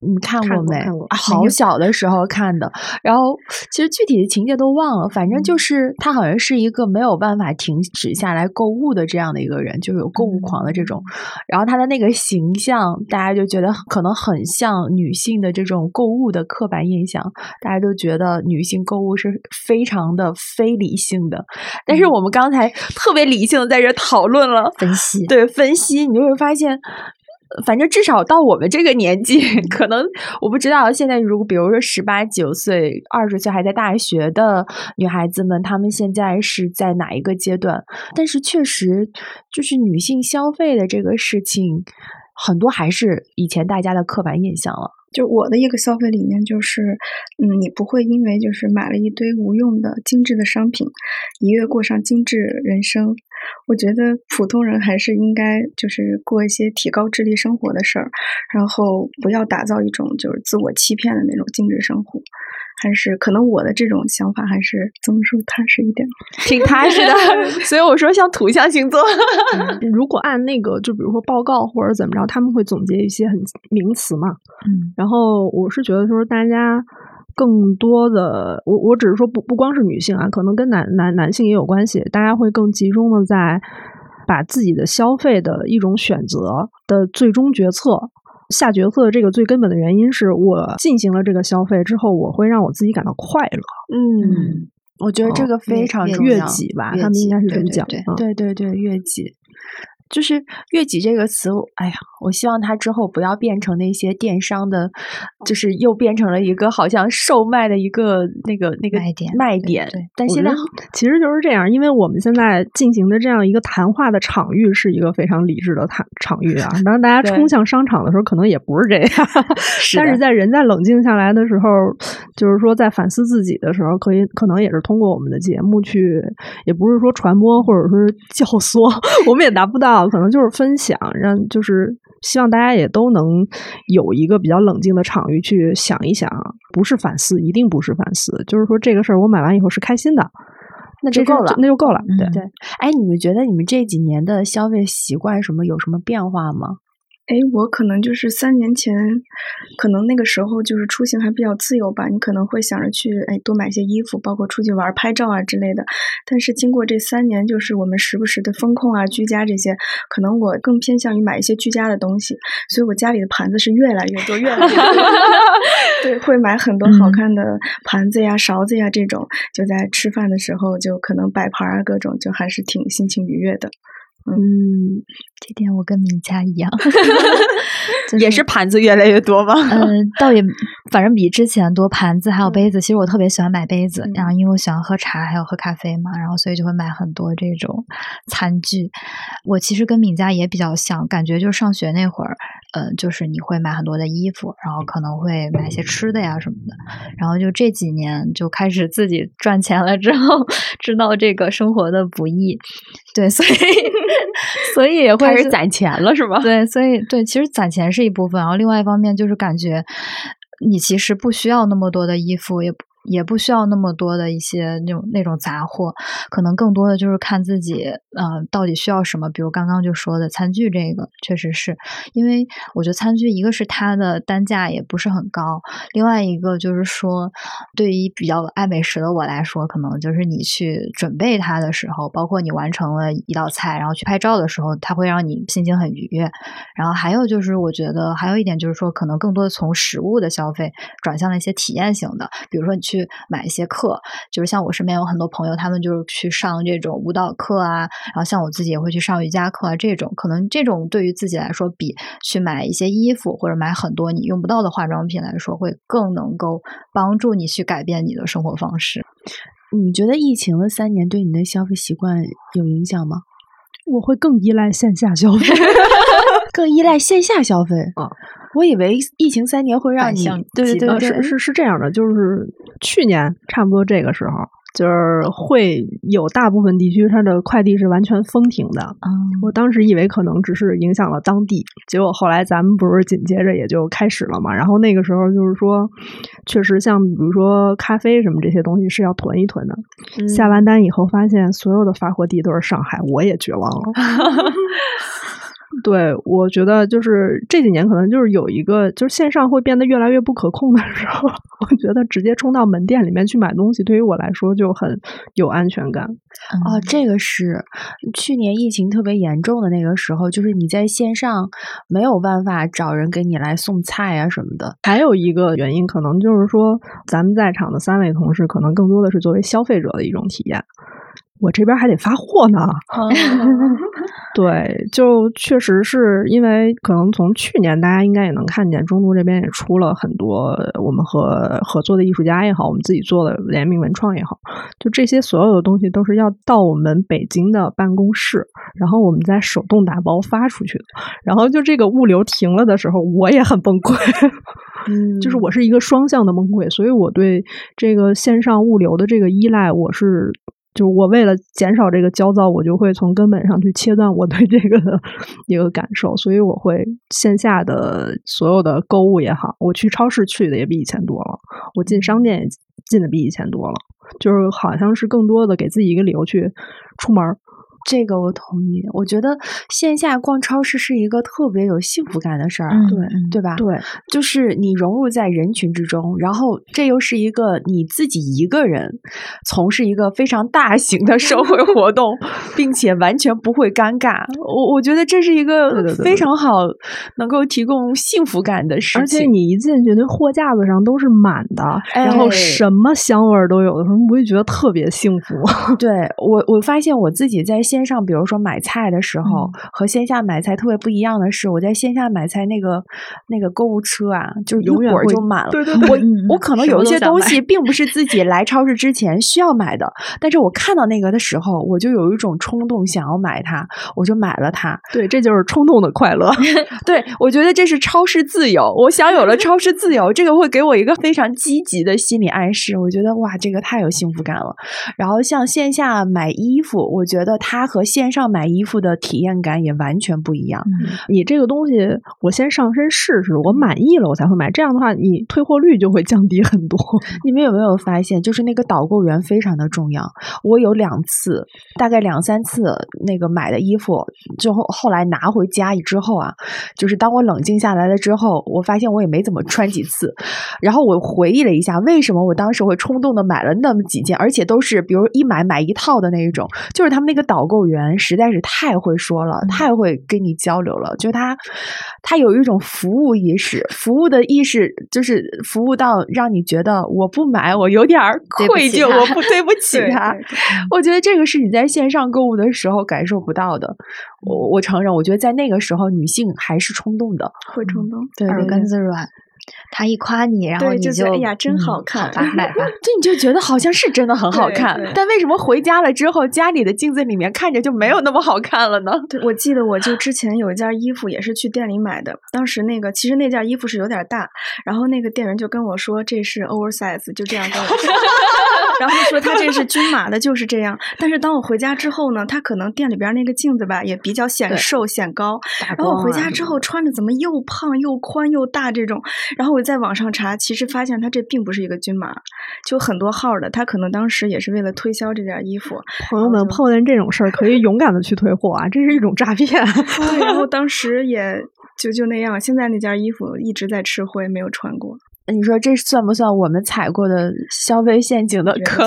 你看过没？好小的时候看的。然后其实具体的情节都忘了，反正就是他好像是一个没有办法停止下来购物的这样的一个人，就有购物狂的这种。然后他的那个形象，大家就觉得可能很像女性的这种购物的刻板印象，大家都觉得女性购物是非常的非理性的。但是我们刚才特别理性的在这讨论了分析，对分析，你就会发现。反正至少到我们这个年纪，可能我不知道。现在如果比如说十八九岁、二十岁还在大学的女孩子们，她们现在是在哪一个阶段？但是确实，就是女性消费的这个事情，很多还是以前大家的刻板印象了。就我的一个消费理念就是，嗯，你不会因为就是买了一堆无用的精致的商品，一跃过上精致人生。我觉得普通人还是应该就是过一些提高智力生活的事儿，然后不要打造一种就是自我欺骗的那种精致生活。还是可能我的这种想法还是怎么说踏实一点，挺踏实的。所以我说像土象星座，如果按那个就比如说报告或者怎么着，他们会总结一些很名词嘛。嗯，然后我是觉得说大家。更多的，我我只是说不不光是女性啊，可能跟男男男性也有关系。大家会更集中的在把自己的消费的一种选择的最终决策下决策的这个最根本的原因是我进行了这个消费之后，我会让我自己感到快乐。嗯，我觉得这个非常重要。悦己吧，他们应该是这么讲。对对对，悦己。就是“悦己”这个词，哎呀，我希望它之后不要变成那些电商的，就是又变成了一个好像售卖的一个那个那个卖点卖点。对，但现在其实就是这样，因为我们现在进行的这样一个谈话的场域是一个非常理智的谈场域啊。当大家冲向商场的时候，可能也不是这样。但是在人在冷静下来的时候，就是说在反思自己的时候，可以可能也是通过我们的节目去，也不是说传播或者说教唆，我们也达不到。可能就是分享，让就是希望大家也都能有一个比较冷静的场域去想一想，不是反思，一定不是反思，就是说这个事儿我买完以后是开心的，那就够了，那就够了。对对，哎，你们觉得你们这几年的消费习惯什么有什么变化吗？哎，我可能就是三年前，可能那个时候就是出行还比较自由吧，你可能会想着去哎多买些衣服，包括出去玩、拍照啊之类的。但是经过这三年，就是我们时不时的风控啊、居家这些，可能我更偏向于买一些居家的东西，所以我家里的盘子是越来越多，越来越多。对，会买很多好看的盘子呀、勺子呀这种，就在吃饭的时候就可能摆盘啊，各种就还是挺心情愉悦的。嗯，这点我跟敏佳一样，也是盘子越来越多吗？嗯，倒也，反正比之前多盘子还有杯子。其实我特别喜欢买杯子，然后因为我喜欢喝茶还有喝咖啡嘛，然后所以就会买很多这种餐具。我其实跟敏佳也比较像，感觉就是上学那会儿，嗯，就是你会买很多的衣服，然后可能会买些吃的呀什么的。然后就这几年就开始自己赚钱了之后，知道这个生活的不易，对，所以。所以也会开始攒钱了，是吧？对，所以对，其实攒钱是一部分，然后另外一方面就是感觉你其实不需要那么多的衣服，也。也不需要那么多的一些那种那种杂货，可能更多的就是看自己，呃，到底需要什么。比如刚刚就说的餐具，这个确实是因为我觉得餐具一个是它的单价也不是很高，另外一个就是说，对于比较爱美食的我来说，可能就是你去准备它的时候，包括你完成了一道菜，然后去拍照的时候，它会让你心情很愉悦。然后还有就是，我觉得还有一点就是说，可能更多的从食物的消费转向了一些体验型的，比如说你。去买一些课，就是像我身边有很多朋友，他们就是去上这种舞蹈课啊，然后像我自己也会去上瑜伽课啊，这种可能这种对于自己来说，比去买一些衣服或者买很多你用不到的化妆品来说，会更能够帮助你去改变你的生活方式。你觉得疫情的三年对你的消费习惯有影响吗？我会更依赖线下消费，更依赖线下消费啊。我以为疫情三年会让你对对对是是是这样的，就是去年差不多这个时候，就是会有大部分地区它的快递是完全封停的。我当时以为可能只是影响了当地，结果后来咱们不是紧接着也就开始了嘛。然后那个时候就是说，确实像比如说咖啡什么这些东西是要囤一囤的。下完单以后发现所有的发货地都是上海，我也绝望了。对，我觉得就是这几年可能就是有一个，就是线上会变得越来越不可控的时候，我觉得直接冲到门店里面去买东西，对于我来说就很有安全感。哦，这个是去年疫情特别严重的那个时候，就是你在线上没有办法找人给你来送菜啊什么的。还有一个原因，可能就是说咱们在场的三位同事，可能更多的是作为消费者的一种体验。我这边还得发货呢，对，就确实是因为可能从去年大家应该也能看见，中途这边也出了很多我们和合作的艺术家也好，我们自己做的联名文创也好，就这些所有的东西都是要到我们北京的办公室，然后我们再手动打包发出去的，然后就这个物流停了的时候，我也很崩溃，嗯，就是我是一个双向的崩溃，所以我对这个线上物流的这个依赖，我是。就是我为了减少这个焦躁，我就会从根本上去切断我对这个的一个感受，所以我会线下的所有的购物也好，我去超市去的也比以前多了，我进商店也进的比以前多了，就是好像是更多的给自己一个理由去出门。这个我同意，我觉得线下逛超市是一个特别有幸福感的事儿，对对吧？对，就是你融入在人群之中，然后这又是一个你自己一个人从事一个非常大型的社会 活动，并且完全不会尴尬。我我觉得这是一个非常好能够提供幸福感的事情。而且你一进去，那货架子上都是满的，然后什么香味儿都有的时候，你不会觉得特别幸福。对我，我发现我自己在。线上，比如说买菜的时候，和线下买菜特别不一样的是，我在线下买菜那个那个购物车啊，就一会儿就满了。对对对，我我可能有一些东西并不是自己来超市之前需要买的，但是我看到那个的时候，我就有一种冲动想要买它，我就买了它。对，这就是冲动的快乐。对，我觉得这是超市自由。我想有了超市自由，这个会给我一个非常积极的心理暗示。我觉得哇，这个太有幸福感了。然后像线下买衣服，我觉得它。它和线上买衣服的体验感也完全不一样。你这个东西，我先上身试试，我满意了我才会买。这样的话，你退货率就会降低很多。你们有没有发现，就是那个导购员非常的重要？我有两次，大概两三次，那个买的衣服，就后后来拿回家之后啊，就是当我冷静下来了之后，我发现我也没怎么穿几次。然后我回忆了一下，为什么我当时会冲动的买了那么几件，而且都是比如一买买一套的那一种，就是他们那个导。购员实在是太会说了，太会跟你交流了。就他，他有一种服务意识，服务的意识就是服务到让你觉得我不买，我有点 愧疚，我不对不起 他。我觉得这个是你在线上购物的时候感受不到的。我我承认，我觉得在那个时候女性还是冲动的，会冲动，对耳根子软。他一夸你，然后你就哎呀，真好看，买吧。对你就觉得好像是真的很好看，但为什么回家了之后，家里的镜子里面看着就没有那么好看了呢？对，我记得我就之前有一件衣服也是去店里买的，当时那个其实那件衣服是有点大，然后那个店员就跟我说这是 oversize，就这样跟我说。然后说他这是均码的，就是这样。但是当我回家之后呢，他可能店里边那个镜子吧也比较显瘦显高。然后我回家之后穿着怎么又胖又宽又大这种？然后我在网上查，其实发现他这并不是一个均码，就很多号的，他可能当时也是为了推销这件衣服。朋友们碰见这种事儿可以勇敢的去退货啊，这是一种诈骗。对，然后 当时也就就那样。现在那件衣服一直在吃灰，没有穿过。你说这算不算我们踩过的消费陷阱的坑？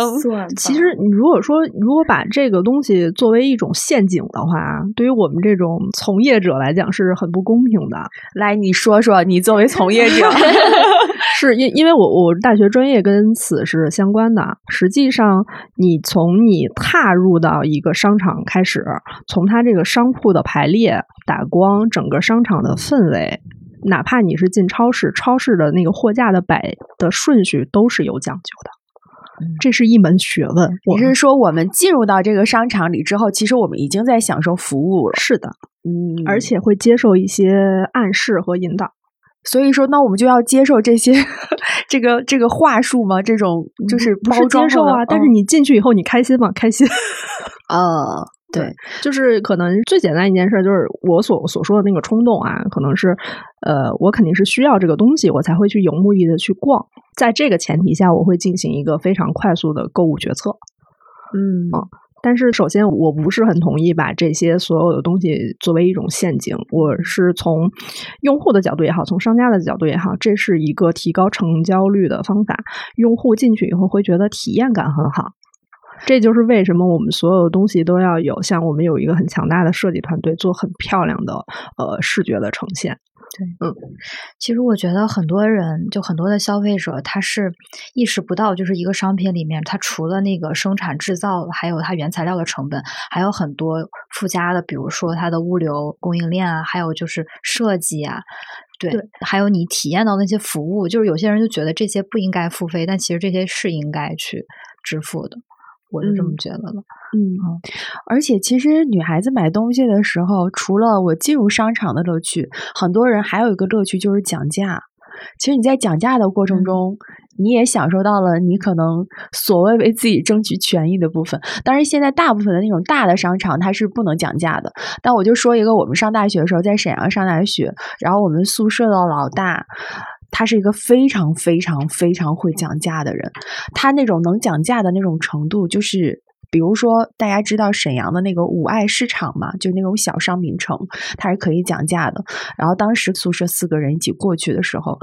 其实，你如果说如果把这个东西作为一种陷阱的话，对于我们这种从业者来讲是很不公平的。来，你说说，你作为从业者，是因因为我我大学专业跟此是相关的。实际上，你从你踏入到一个商场开始，从它这个商铺的排列、打光，整个商场的氛围。哪怕你是进超市，超市的那个货架的摆的顺序都是有讲究的，这是一门学问。你是说我们进入到这个商场里之后，其实我们已经在享受服务了？是的，嗯，而且会接受一些暗示和引导。所以说，那我们就要接受这些 这个这个话术吗？这种就是包装接受啊。但是你进去以后，你开心吗？开心。呃。对，就是可能最简单一件事，就是我所所说的那个冲动啊，可能是，呃，我肯定是需要这个东西，我才会去有目的的去逛。在这个前提下，我会进行一个非常快速的购物决策。嗯，但是首先我不是很同意把这些所有的东西作为一种陷阱。我是从用户的角度也好，从商家的角度也好，这是一个提高成交率的方法。用户进去以后会觉得体验感很好。这就是为什么我们所有的东西都要有，像我们有一个很强大的设计团队，做很漂亮的呃视觉的呈现。对，嗯，其实我觉得很多人，就很多的消费者，他是意识不到，就是一个商品里面，它除了那个生产制造，还有它原材料的成本，还有很多附加的，比如说它的物流供应链啊，还有就是设计啊，对，还有你体验到那些服务，就是有些人就觉得这些不应该付费，但其实这些是应该去支付的。我是这么觉得的，嗯，而且其实女孩子买东西的时候，除了我进入商场的乐趣，很多人还有一个乐趣就是讲价。其实你在讲价的过程中，你也享受到了你可能所谓为自己争取权益的部分。当然，现在大部分的那种大的商场它是不能讲价的。但我就说一个，我们上大学的时候在沈阳上大学，然后我们宿舍的老大。他是一个非常非常非常会讲价的人，他那种能讲价的那种程度，就是。比如说，大家知道沈阳的那个五爱市场嘛，就那种小商品城，他是可以讲价的。然后当时宿舍四个人一起过去的时候，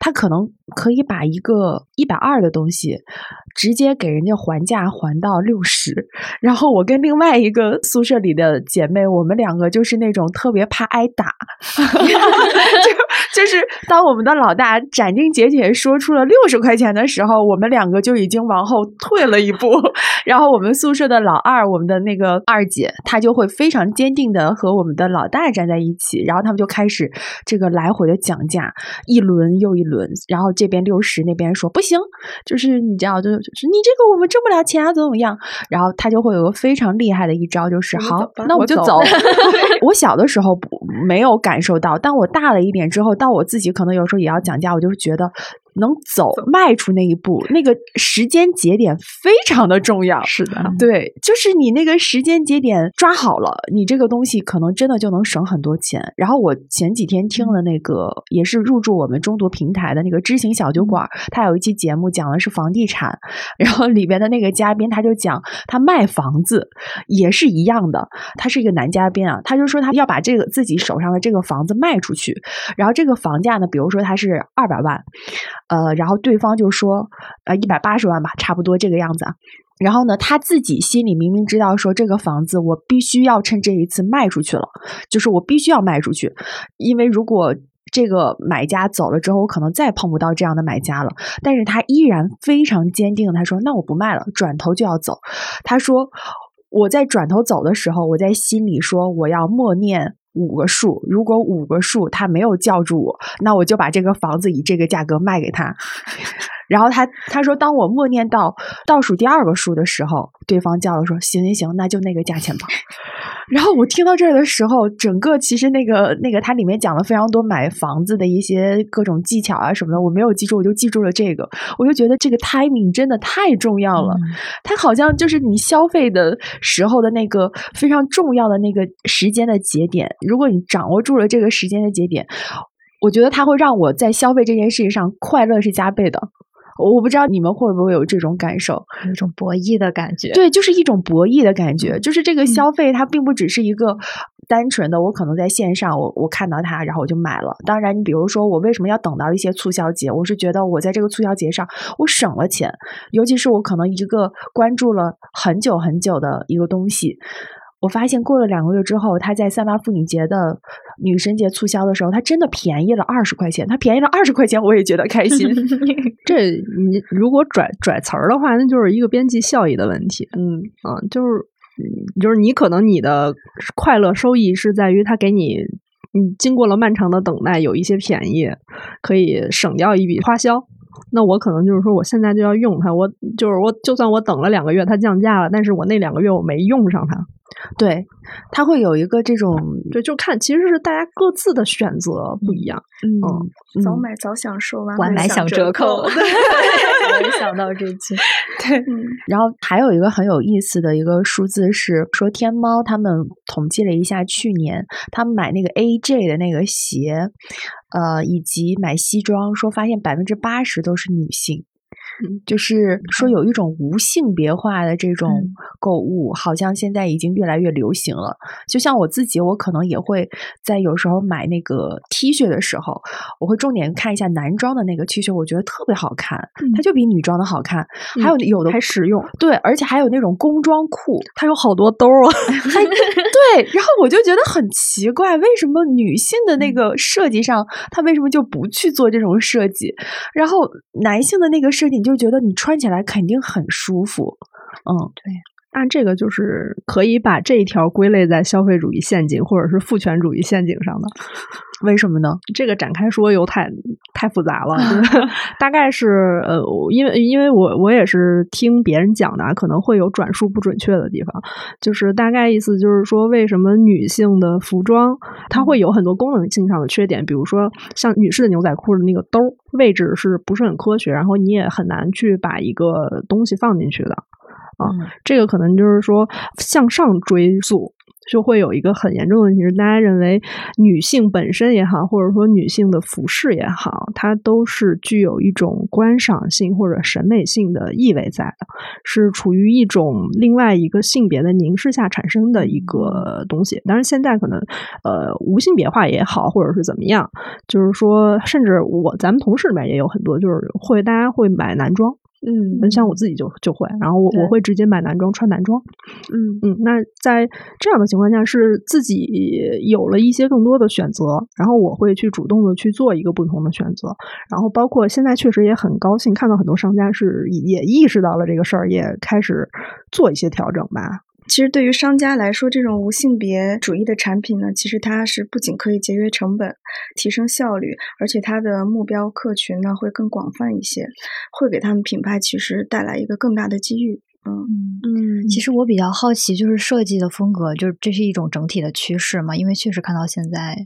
他可能可以把一个一百二的东西直接给人家还价还到六十。然后我跟另外一个宿舍里的姐妹，我们两个就是那种特别怕挨打，就 就是当我们的老大斩钉截铁说出了六十块钱的时候，我们两个就已经往后退了一步，然后我们宿。舍的老二，我们的那个二姐，她就会非常坚定的和我们的老大站在一起，然后他们就开始这个来回的讲价，一轮又一轮，然后这边六十，那边说不行，就是你知道，就是你这个我们挣不了钱啊，怎么怎么样？然后他就会有个非常厉害的一招，就是好，那我就走。我小的时候不没有感受到，但我大了一点之后，到那我自己可能有时候也要讲价，我就是觉得。能走迈出那一步，那个时间节点非常的重要。是的，对，就是你那个时间节点抓好了，你这个东西可能真的就能省很多钱。然后我前几天听了那个也是入驻我们中读平台的那个知行小酒馆，他有一期节目讲的是房地产，然后里边的那个嘉宾他就讲他卖房子也是一样的，他是一个男嘉宾啊，他就说他要把这个自己手上的这个房子卖出去，然后这个房价呢，比如说他是二百万。呃，然后对方就说，呃，一百八十万吧，差不多这个样子。然后呢，他自己心里明明知道，说这个房子我必须要趁这一次卖出去了，就是我必须要卖出去，因为如果这个买家走了之后，我可能再碰不到这样的买家了。但是他依然非常坚定，他说：“那我不卖了，转头就要走。”他说：“我在转头走的时候，我在心里说，我要默念。”五个数，如果五个数他没有叫住我，那我就把这个房子以这个价格卖给他。然后他他说，当我默念到倒数第二个数的时候，对方叫了说：“行行行，那就那个价钱吧。”然后我听到这儿的时候，整个其实那个那个它里面讲了非常多买房子的一些各种技巧啊什么的，我没有记住，我就记住了这个。我就觉得这个 timing 真的太重要了，它好像就是你消费的时候的那个非常重要的那个时间的节点。如果你掌握住了这个时间的节点，我觉得它会让我在消费这件事情上快乐是加倍的。我不知道你们会不会有这种感受，有一种博弈的感觉。对，就是一种博弈的感觉。就是这个消费，它并不只是一个单纯的，我可能在线上，我我看到它，然后我就买了。当然，你比如说，我为什么要等到一些促销节？我是觉得我在这个促销节上，我省了钱。尤其是我可能一个关注了很久很久的一个东西。我发现过了两个月之后，他在三八妇女节的女神节促销的时候，他真的便宜了二十块钱。他便宜了二十块钱，我也觉得开心。这你如果拽拽词儿的话，那就是一个边际效益的问题。嗯啊，就是就是你可能你的快乐收益是在于他给你，你经过了漫长的等待，有一些便宜，可以省掉一笔花销。那我可能就是说，我现在就要用它。我就是我，就算我等了两个月，它降价了，但是我那两个月我没用上它。对，他会有一个这种，对，就看其实是大家各自的选择不一样。嗯，早买早享受，晚买享折扣。我也想到这句。对，然后还有一个很有意思的一个数字是说，天猫他们统计了一下，去年他们买那个 AJ 的那个鞋，呃，以及买西装，说发现百分之八十都是女性。就是说有一种无性别化的这种购物，好像现在已经越来越流行了。就像我自己，我可能也会在有时候买那个 T 恤的时候，我会重点看一下男装的那个 T 恤，我觉得特别好看，它就比女装的好看。还有有的还实用，对，而且还有那种工装裤，它有好多兜啊。对，然后我就觉得很奇怪，为什么女性的那个设计上，它为什么就不去做这种设计？然后男性的那个设计，你就觉得你穿起来肯定很舒服。嗯，对，按这个就是可以把这一条归类在消费主义陷阱或者是父权主义陷阱上的。为什么呢？这个展开说有太太复杂了，大概是呃，因为因为我我也是听别人讲的，可能会有转述不准确的地方。就是大概意思就是说，为什么女性的服装它会有很多功能性上的缺点？比如说像女士的牛仔裤的那个兜位置是不是很科学？然后你也很难去把一个东西放进去的啊。这个可能就是说向上追溯。就会有一个很严重的问题是，大家认为女性本身也好，或者说女性的服饰也好，它都是具有一种观赏性或者审美性的意味在的，是处于一种另外一个性别的凝视下产生的一个东西。当然，现在可能呃无性别化也好，或者是怎么样，就是说，甚至我咱们同事里面也有很多，就是会大家会买男装。嗯，像我自己就就会，然后我我会直接买男装穿男装。嗯嗯，那在这样的情况下，是自己有了一些更多的选择，然后我会去主动的去做一个不同的选择，然后包括现在确实也很高兴看到很多商家是也意识到了这个事儿，也开始做一些调整吧。其实对于商家来说，这种无性别主义的产品呢，其实它是不仅可以节约成本、提升效率，而且它的目标客群呢会更广泛一些，会给他们品牌其实带来一个更大的机遇。嗯嗯，其实我比较好奇，就是设计的风格，就是这是一种整体的趋势嘛？因为确实看到现在，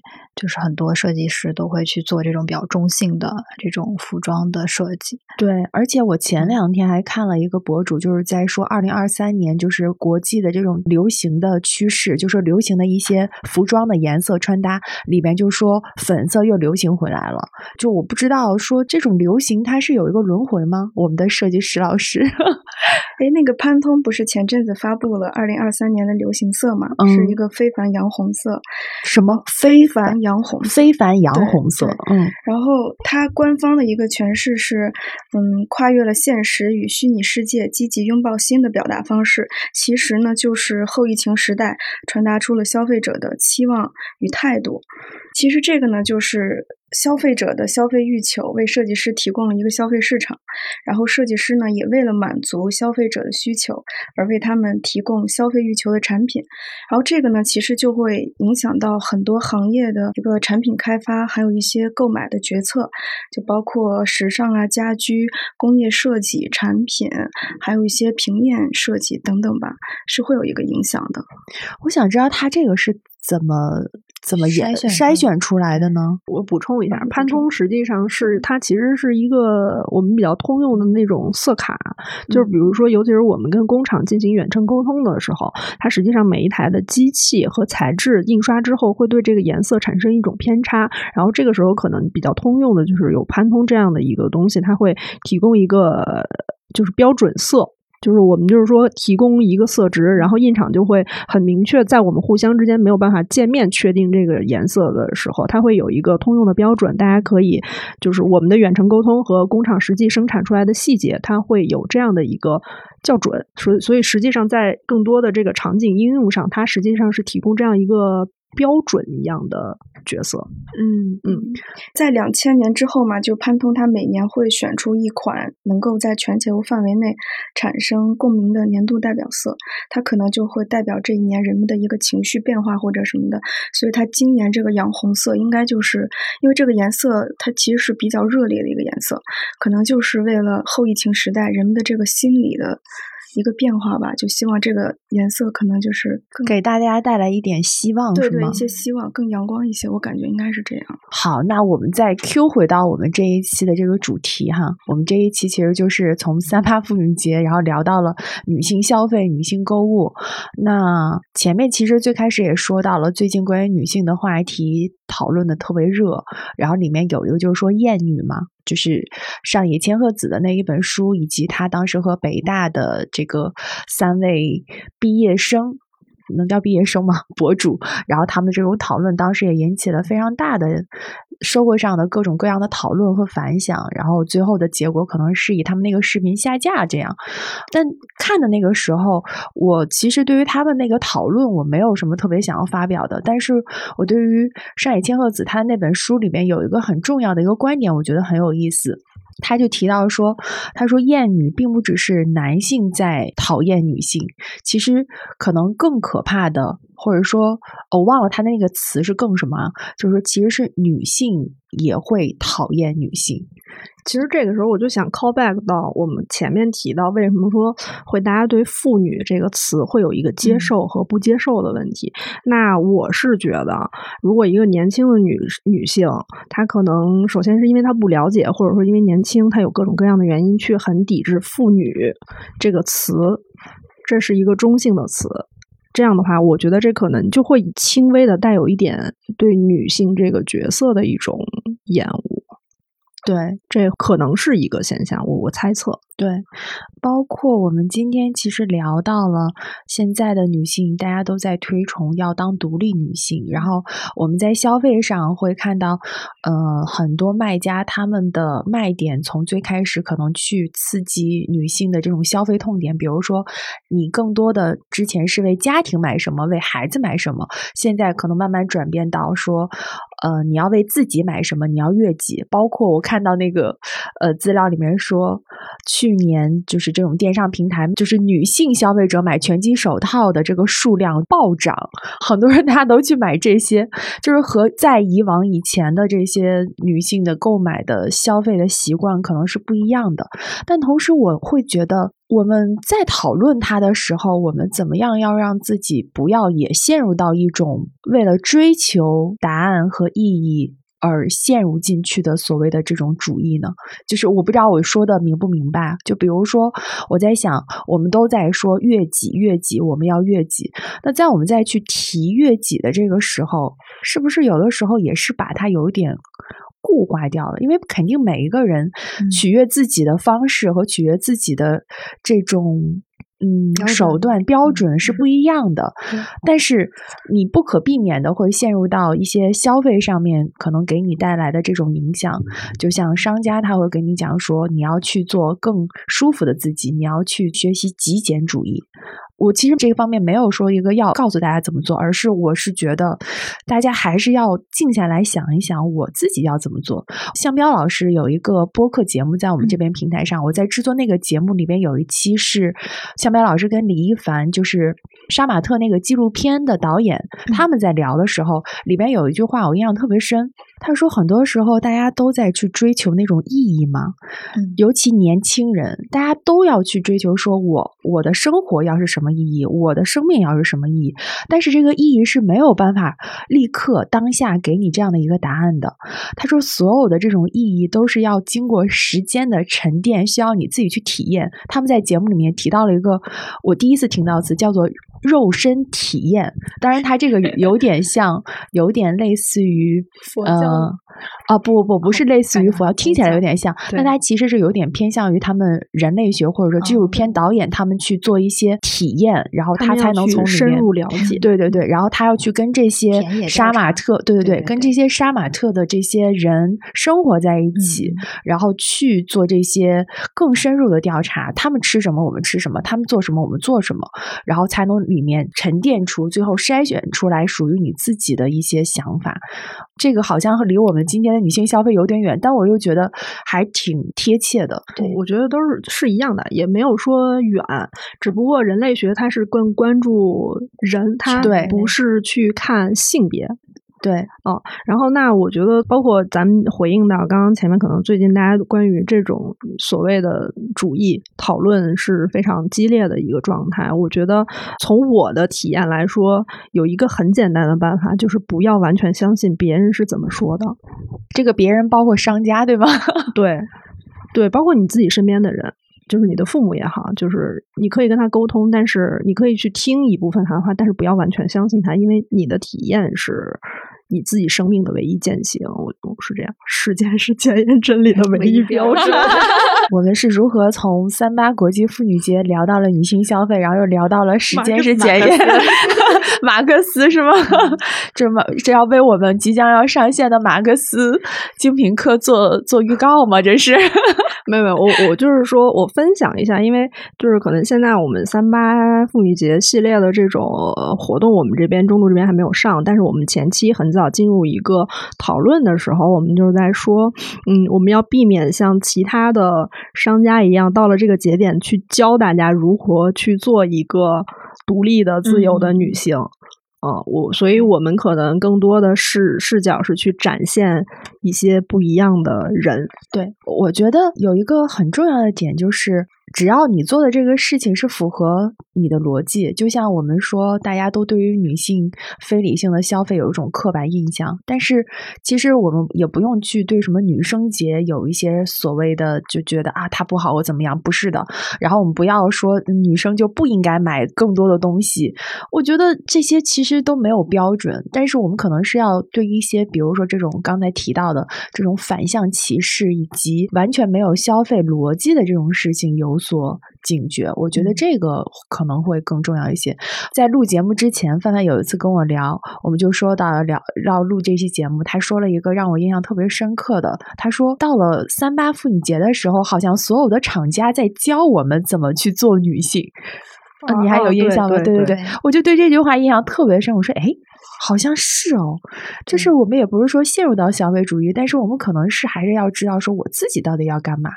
就是很多设计师都会去做这种比较中性的这种服装的设计。对，而且我前两天还看了一个博主，就是在说二零二三年就是国际的这种流行的趋势，就是流行的一些服装的颜色穿搭里边，就说粉色又流行回来了。就我不知道说这种流行它是有一个轮回吗？我们的设计师老师，哎，那个。潘通不是前阵子发布了二零二三年的流行色嘛？是一个非凡洋红色。什么非凡洋红？非凡洋红色。嗯。然后它官方的一个诠释是：嗯，跨越了现实与虚拟世界，积极拥抱新的表达方式。其实呢，就是后疫情时代传达出了消费者的期望与态度。其实这个呢，就是消费者的消费欲求为设计师提供了一个消费市场，然后设计师呢也为了满足消费者的需求而为他们提供消费欲求的产品，然后这个呢其实就会影响到很多行业的一个产品开发，还有一些购买的决策，就包括时尚啊、家居、工业设计、产品，还有一些平面设计等等吧，是会有一个影响的。我想知道它这个是怎么。怎么筛选筛选出来的呢？我补充一下，潘通实际上是它其实是一个我们比较通用的那种色卡，就是比如说，尤其是我们跟工厂进行远程沟通的时候，它实际上每一台的机器和材质印刷之后会对这个颜色产生一种偏差，然后这个时候可能比较通用的就是有潘通这样的一个东西，它会提供一个就是标准色。就是我们就是说提供一个色值，然后印厂就会很明确，在我们互相之间没有办法见面确定这个颜色的时候，它会有一个通用的标准，大家可以就是我们的远程沟通和工厂实际生产出来的细节，它会有这样的一个校准。所以，所以实际上在更多的这个场景应用上，它实际上是提供这样一个。标准一样的角色，嗯嗯，在两千年之后嘛，就潘通他每年会选出一款能够在全球范围内产生共鸣的年度代表色，它可能就会代表这一年人们的一个情绪变化或者什么的，所以它今年这个洋红色应该就是因为这个颜色它其实是比较热烈的一个颜色，可能就是为了后疫情时代人们的这个心理的。一个变化吧，就希望这个颜色可能就是给大家带来一点希望，对对，一些希望，更阳光一些。我感觉应该是这样。好，那我们再 Q 回到我们这一期的这个主题哈，我们这一期其实就是从三八妇女节，然后聊到了女性消费、女性购物。那前面其实最开始也说到了最近关于女性的话题。讨论的特别热。然后里面有一个就是说厌女嘛，就是上野千鹤子的那一本书，以及他当时和北大的这个三位毕业生。能叫毕业生吗？博主，然后他们这种讨论当时也引起了非常大的社会上的各种各样的讨论和反响，然后最后的结果可能是以他们那个视频下架这样。但看的那个时候，我其实对于他们那个讨论我没有什么特别想要发表的，但是我对于上野千鹤子他那本书里面有一个很重要的一个观点，我觉得很有意思。他就提到说：“他说厌女并不只是男性在讨厌女性，其实可能更可怕的，或者说，我忘了他那个词是更什么，就是，其实是女性也会讨厌女性。”其实这个时候我就想 call back 到我们前面提到，为什么说会大家对“妇女”这个词会有一个接受和不接受的问题？那我是觉得，如果一个年轻的女女性，她可能首先是因为她不了解，或者说因为年轻，她有各种各样的原因去很抵制“妇女”这个词，这是一个中性的词。这样的话，我觉得这可能就会轻微的带有一点对女性这个角色的一种厌恶。对，这可能是一个现象，我我猜测。对，包括我们今天其实聊到了现在的女性，大家都在推崇要当独立女性，然后我们在消费上会看到，呃，很多卖家他们的卖点从最开始可能去刺激女性的这种消费痛点，比如说你更多的之前是为家庭买什么，为孩子买什么，现在可能慢慢转变到说，呃，你要为自己买什么，你要悦己。包括我看到那个呃资料里面说去。年就是这种电商平台，就是女性消费者买拳击手套的这个数量暴涨，很多人大家都去买这些，就是和在以往以前的这些女性的购买的消费的习惯可能是不一样的。但同时，我会觉得我们在讨论它的时候，我们怎么样要让自己不要也陷入到一种为了追求答案和意义。而陷入进去的所谓的这种主义呢，就是我不知道我说的明不明白。就比如说，我在想，我们都在说悦己，悦己，我们要悦己。那在我们再去提悦己的这个时候，是不是有的时候也是把它有点固化掉了？因为肯定每一个人取悦自己的方式和取悦自己的这种。嗯，手段标准是不一样的，但是你不可避免的会陷入到一些消费上面，可能给你带来的这种影响。就像商家他会跟你讲说，你要去做更舒服的自己，你要去学习极简主义。我其实这个方面没有说一个要告诉大家怎么做，而是我是觉得大家还是要静下来想一想，我自己要怎么做。向彪老师有一个播客节目在我们这边平台上，我在制作那个节目里边有一期是向彪老师跟李一凡，就是杀马特那个纪录片的导演，他们在聊的时候，里边有一句话我印象特别深。他说：“很多时候，大家都在去追求那种意义嘛，尤其年轻人，大家都要去追求，说我我的生活要是什么意义，我的生命要是什么意义。但是这个意义是没有办法立刻当下给你这样的一个答案的。他说，所有的这种意义都是要经过时间的沉淀，需要你自己去体验。他们在节目里面提到了一个我第一次听到词，叫做。”肉身体验，当然，它这个有点像，有点类似于佛教。啊啊不不不，不是类似于佛教，听起来有点像，但它其实是有点偏向于他们人类学或者说纪录片导演他们去做一些体验，然后他才能从深入了解。对对对，然后他要去跟这些杀马特，对对对，跟这些杀马特的这些人生活在一起，然后去做这些更深入的调查，他们吃什么我们吃什么，他们做什么我们做什么，然后才能里面沉淀出最后筛选出来属于你自己的一些想法。这个好像离我们今天的女性消费有点远，但我又觉得还挺贴切的。对，我觉得都是是一样的，也没有说远，只不过人类学它是更关注人，它不是去看性别。对，哦，然后那我觉得，包括咱们回应到刚刚前面，可能最近大家关于这种所谓的主义讨论是非常激烈的一个状态。我觉得从我的体验来说，有一个很简单的办法，就是不要完全相信别人是怎么说的。这个别人包括商家，对吗？对，对，包括你自己身边的人，就是你的父母也好，就是你可以跟他沟通，但是你可以去听一部分他的话，但是不要完全相信他，因为你的体验是。你自己生命的唯一践行。我我是这样，时间是检验真理的唯一标准。我们是如何从三八国际妇女节聊到了女性消费，然后又聊到了时间是检验？马克思是吗？这马这要为我们即将要上线的马克思精品课做做预告吗？这是 没有没有，我我就是说我分享一下，因为就是可能现在我们三八妇女节系列的这种活动，我们这边中度这边还没有上，但是我们前期很早进入一个讨论的时候，我们就是在说，嗯，我们要避免像其他的商家一样，到了这个节点去教大家如何去做一个独立的、自由的女性。啊，我所以，我们可能更多的视视角是去展现一些不一样的人。对，我觉得有一个很重要的点就是。只要你做的这个事情是符合你的逻辑，就像我们说，大家都对于女性非理性的消费有一种刻板印象，但是其实我们也不用去对什么女生节有一些所谓的就觉得啊，它不好，我怎么样？不是的。然后我们不要说女生就不应该买更多的东西，我觉得这些其实都没有标准，但是我们可能是要对一些，比如说这种刚才提到的这种反向歧视以及完全没有消费逻辑的这种事情有。所警觉，我觉得这个可能会更重要一些。在录节目之前，范范有一次跟我聊，我们就说到聊要录这期节目，他说了一个让我印象特别深刻的，他说到了三八妇女节的时候，好像所有的厂家在教我们怎么去做女性。你还有印象吗？对对对，我就对这句话印象特别深。我说，哎。好像是哦，就是我们也不是说陷入到消费主义，但是我们可能是还是要知道说我自己到底要干嘛。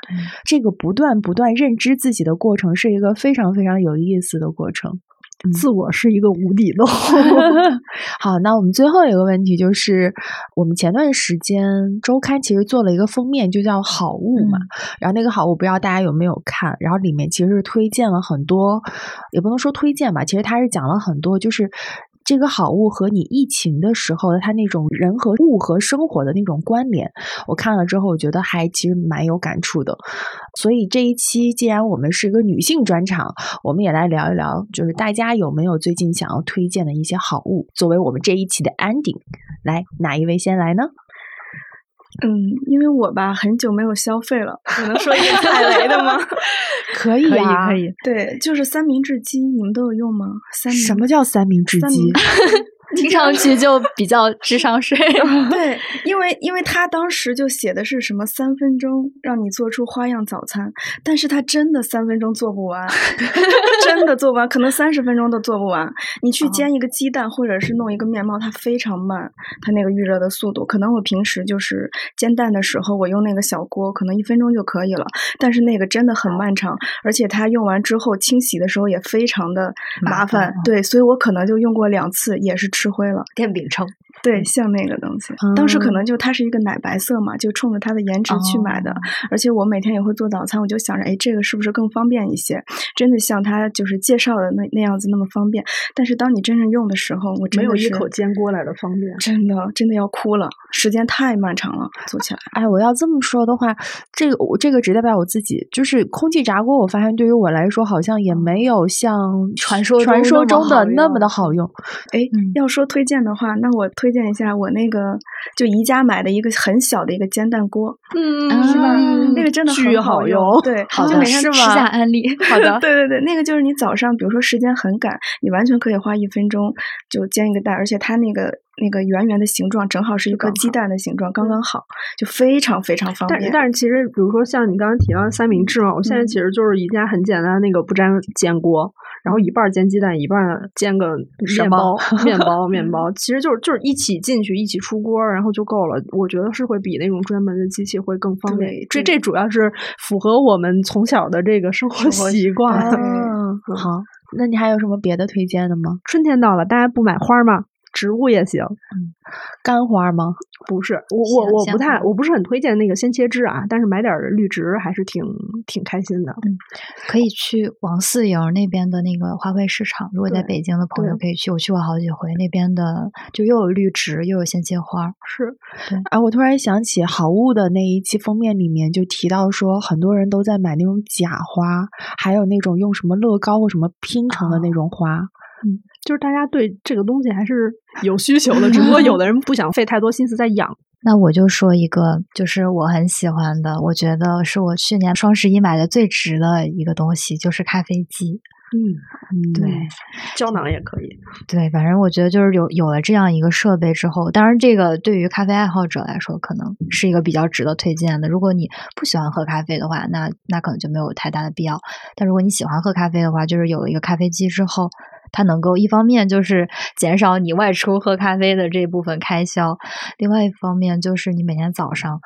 这个不断不断认知自己的过程是一个非常非常有意思的过程。自我是一个无底洞。好，那我们最后一个问题就是，我们前段时间周刊其实做了一个封面，就叫“好物”嘛。然后那个好物不知道大家有没有看？然后里面其实是推荐了很多，也不能说推荐吧，其实它是讲了很多，就是。这个好物和你疫情的时候的它那种人和物和生活的那种关联，我看了之后，我觉得还其实蛮有感触的。所以这一期既然我们是一个女性专场，我们也来聊一聊，就是大家有没有最近想要推荐的一些好物，作为我们这一期的 ending。来，哪一位先来呢？嗯，因为我吧很久没有消费了，我能说一个踩雷的吗？可以啊，可以。对，就是三明治机，你们都有用吗？三什么叫三明治机？听上去就比较智商税。对，因为因为他当时就写的是什么三分钟让你做出花样早餐，但是他真的三分钟做不完，真的做不完，可能三十分钟都做不完。你去煎一个鸡蛋或者是弄一个面包，它非常慢，它那个预热的速度，可能我平时就是煎蛋的时候，我用那个小锅，可能一分钟就可以了，但是那个真的很漫长，而且它用完之后清洗的时候也非常的麻烦。对，所以我可能就用过两次，也是吃。吃灰了，电饼铛。对，像那个东西，当时可能就它是一个奶白色嘛，就冲着它的颜值去买的。而且我每天也会做早餐，我就想着，哎，这个是不是更方便一些？真的像它就是介绍的那那样子那么方便。但是当你真正用的时候，我没有一口煎锅来的方便，真的真的要哭了，时间太漫长了，做起来。哎，我要这么说的话，这个我这个只代表我自己，就是空气炸锅，我发现对于我来说，好像也没有像传说传说中的那么的好用。哎，要说推荐的话，那我推荐一下我那。个就宜家买的一个很小的一个煎蛋锅，嗯，是吧？那个真的巨好用，对，好的，是吗？下安利，好的，对对对，那个就是你早上，比如说时间很赶，你完全可以花一分钟就煎一个蛋，而且它那个那个圆圆的形状正好是一个鸡蛋的形状，刚刚好，就非常非常方便。但但是其实，比如说像你刚刚提到的三明治嘛，我现在其实就是一家很简单那个不粘煎锅。然后一半煎鸡蛋，一半煎个面包，面包，面包，其实就是就是一起进去，一起出锅，然后就够了。我觉得是会比那种专门的机器会更方便。这这主要是符合我们从小的这个生活习惯。嗯好，那你还有什么别的推荐的吗？春天到了，大家不买花吗？植物也行，嗯，干花吗？不是，我我我不太，我不是很推荐那个鲜切枝啊，但是买点绿植还是挺挺开心的。嗯，可以去王四营那边的那个花卉市场，如果在北京的朋友可以去，我去过好几回，那边的就又有绿植又有鲜切花。是，对。啊，我突然想起好物的那一期封面里面就提到说，很多人都在买那种假花，还有那种用什么乐高或什么拼成的那种花。嗯，就是大家对这个东西还是有需求的，只不过有的人不想费太多心思在养。那我就说一个，就是我很喜欢的，我觉得是我去年双十一买的最值的一个东西，就是咖啡机。嗯，对，胶囊也可以。对，反正我觉得就是有有了这样一个设备之后，当然这个对于咖啡爱好者来说，可能是一个比较值得推荐的。如果你不喜欢喝咖啡的话，那那可能就没有太大的必要。但如果你喜欢喝咖啡的话，就是有了一个咖啡机之后，它能够一方面就是减少你外出喝咖啡的这部分开销，另外一方面就是你每天早上。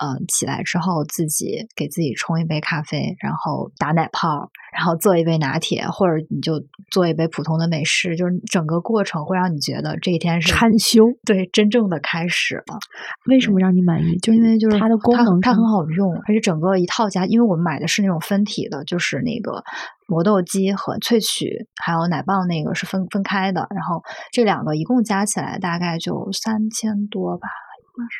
嗯，起来之后自己给自己冲一杯咖啡，然后打奶泡，然后做一杯拿铁，或者你就做一杯普通的美式，就是整个过程会让你觉得这一天是禅修，对，真正的开始了。为什么让你满意？就因为就是它的功能，它很好用，而且整个一套加，因为我们买的是那种分体的，就是那个磨豆机和萃取还有奶棒那个是分分开的，然后这两个一共加起来大概就三千多吧。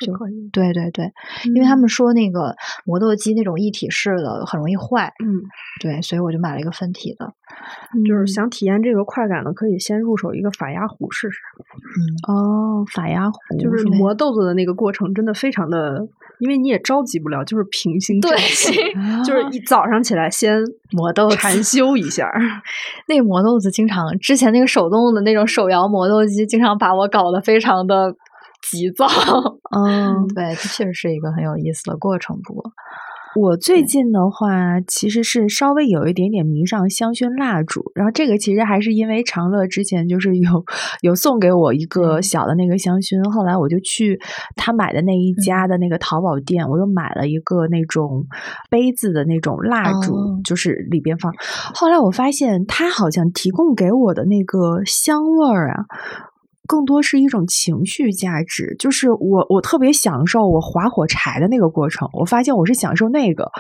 是可以，对对对，因为他们说那个磨豆机那种一体式的很容易坏，嗯，对，所以我就买了一个分体的。就是想体验这个快感的，可以先入手一个法压壶试试。嗯，哦，法压壶就是磨豆子的那个过程，真的非常的，因为你也着急不了，就是平心静气，就是一早上起来先磨豆禅修一下。那磨豆子经常之前那个手动的那种手摇磨豆机，经常把我搞得非常的。急躁，嗯，对，这确实是一个很有意思的过程。不过，我最近的话，其实是稍微有一点点迷上香薰蜡烛。然后这个其实还是因为长乐之前就是有有送给我一个小的那个香薰，后来我就去他买的那一家的那个淘宝店，我又买了一个那种杯子的那种蜡烛，就是里边放。后来我发现他好像提供给我的那个香味儿啊。更多是一种情绪价值，就是我我特别享受我划火柴的那个过程。我发现我是享受那个，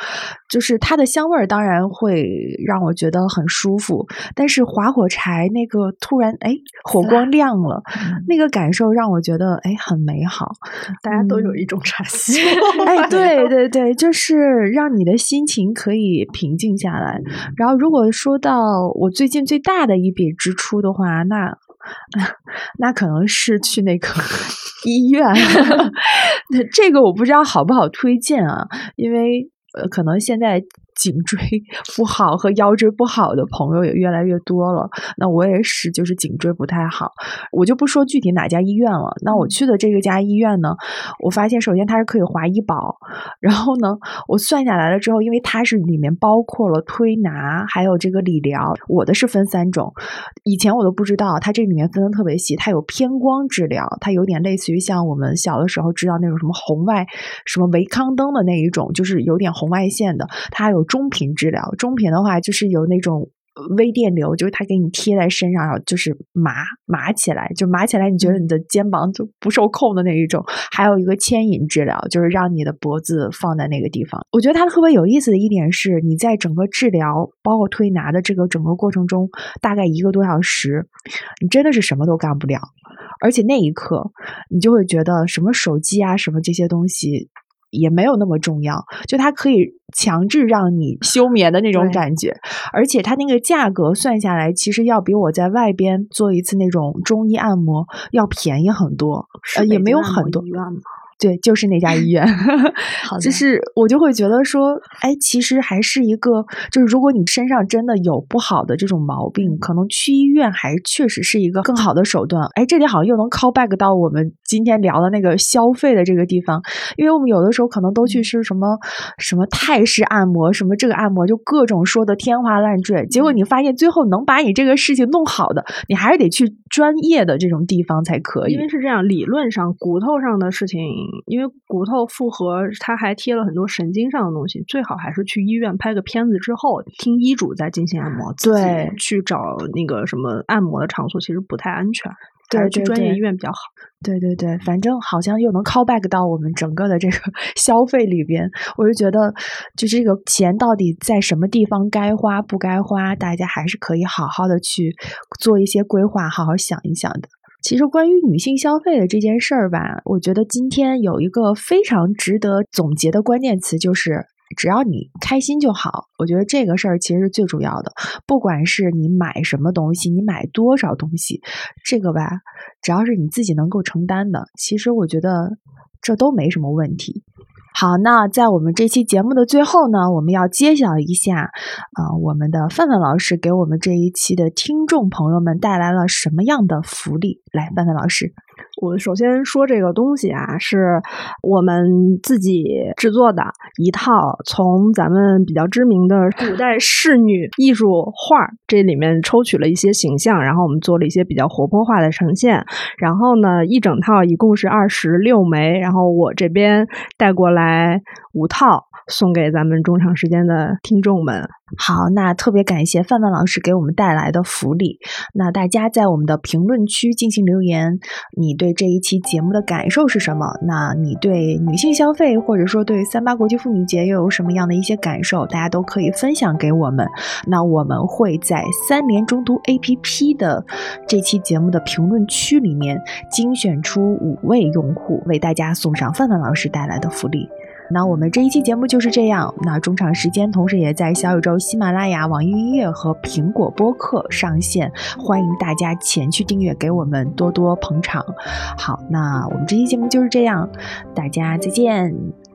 就是它的香味儿当然会让我觉得很舒服，但是划火柴那个突然哎火光亮了，那个感受让我觉得哎很美好。大家都有一种禅心，哎对对对，就是让你的心情可以平静下来。然后如果说到我最近最大的一笔支出的话，那。那可能是去那个 医院，那这个我不知道好不好推荐啊，因为呃，可能现在。颈椎不好和腰椎不好的朋友也越来越多了。那我也是，就是颈椎不太好，我就不说具体哪家医院了。那我去的这个家医院呢，我发现首先它是可以划医保，然后呢，我算下来了之后，因为它是里面包括了推拿，还有这个理疗。我的是分三种，以前我都不知道，它这里面分的特别细。它有偏光治疗，它有点类似于像我们小的时候知道那种什么红外什么维康灯的那一种，就是有点红外线的。它还有。中频治疗，中频的话就是有那种微电流，就是它给你贴在身上，然后就是麻麻起来，就麻起来，你觉得你的肩膀就不受控的那一种。还有一个牵引治疗，就是让你的脖子放在那个地方。我觉得它特别有意思的一点是，你在整个治疗，包括推拿的这个整个过程中，大概一个多小时，你真的是什么都干不了，而且那一刻你就会觉得什么手机啊，什么这些东西。也没有那么重要，就它可以强制让你休眠的那种感觉，而且它那个价格算下来，其实要比我在外边做一次那种中医按摩要便宜很多，呃，也没有很多。对，就是那家医院，就是我就会觉得说，哎，其实还是一个，就是如果你身上真的有不好的这种毛病，可能去医院还确实是一个更好的手段。哎，这里好像又能 call back 到我们今天聊的那个消费的这个地方，因为我们有的时候可能都去是什么什么泰式按摩，什么这个按摩，就各种说的天花乱坠，结果你发现最后能把你这个事情弄好的，你还是得去专业的这种地方才可以。因为是这样，理论上骨头上的事情。因为骨头复合，它还贴了很多神经上的东西，最好还是去医院拍个片子之后，听医嘱再进行按摩。对，去找那个什么按摩的场所其实不太安全，对，去专业医院比较好。对对对，反正好像又能 call back 到我们整个的这个 消费里边，我就觉得，就这个钱到底在什么地方该花不该花，大家还是可以好好的去做一些规划，好好想一想的。其实关于女性消费的这件事儿吧，我觉得今天有一个非常值得总结的关键词，就是只要你开心就好。我觉得这个事儿其实是最主要的。不管是你买什么东西，你买多少东西，这个吧，只要是你自己能够承担的，其实我觉得这都没什么问题。好，那在我们这期节目的最后呢，我们要揭晓一下，啊，我们的范范老师给我们这一期的听众朋友们带来了什么样的福利？来，范范老师。我首先说这个东西啊，是我们自己制作的一套，从咱们比较知名的古代仕女艺术画这里面抽取了一些形象，然后我们做了一些比较活泼化的呈现。然后呢，一整套一共是二十六枚，然后我这边带过来五套。送给咱们中长时间的听众们。好，那特别感谢范范老师给我们带来的福利。那大家在我们的评论区进行留言，你对这一期节目的感受是什么？那你对女性消费，或者说对三八国际妇女节又有什么样的一些感受？大家都可以分享给我们。那我们会在三联中读 APP 的这期节目的评论区里面精选出五位用户，为大家送上范范老师带来的福利。那我们这一期节目就是这样。那中场时间，同时也在小宇宙、喜马拉雅、网易云音乐和苹果播客上线，欢迎大家前去订阅，给我们多多捧场。好，那我们这期节目就是这样，大家再见。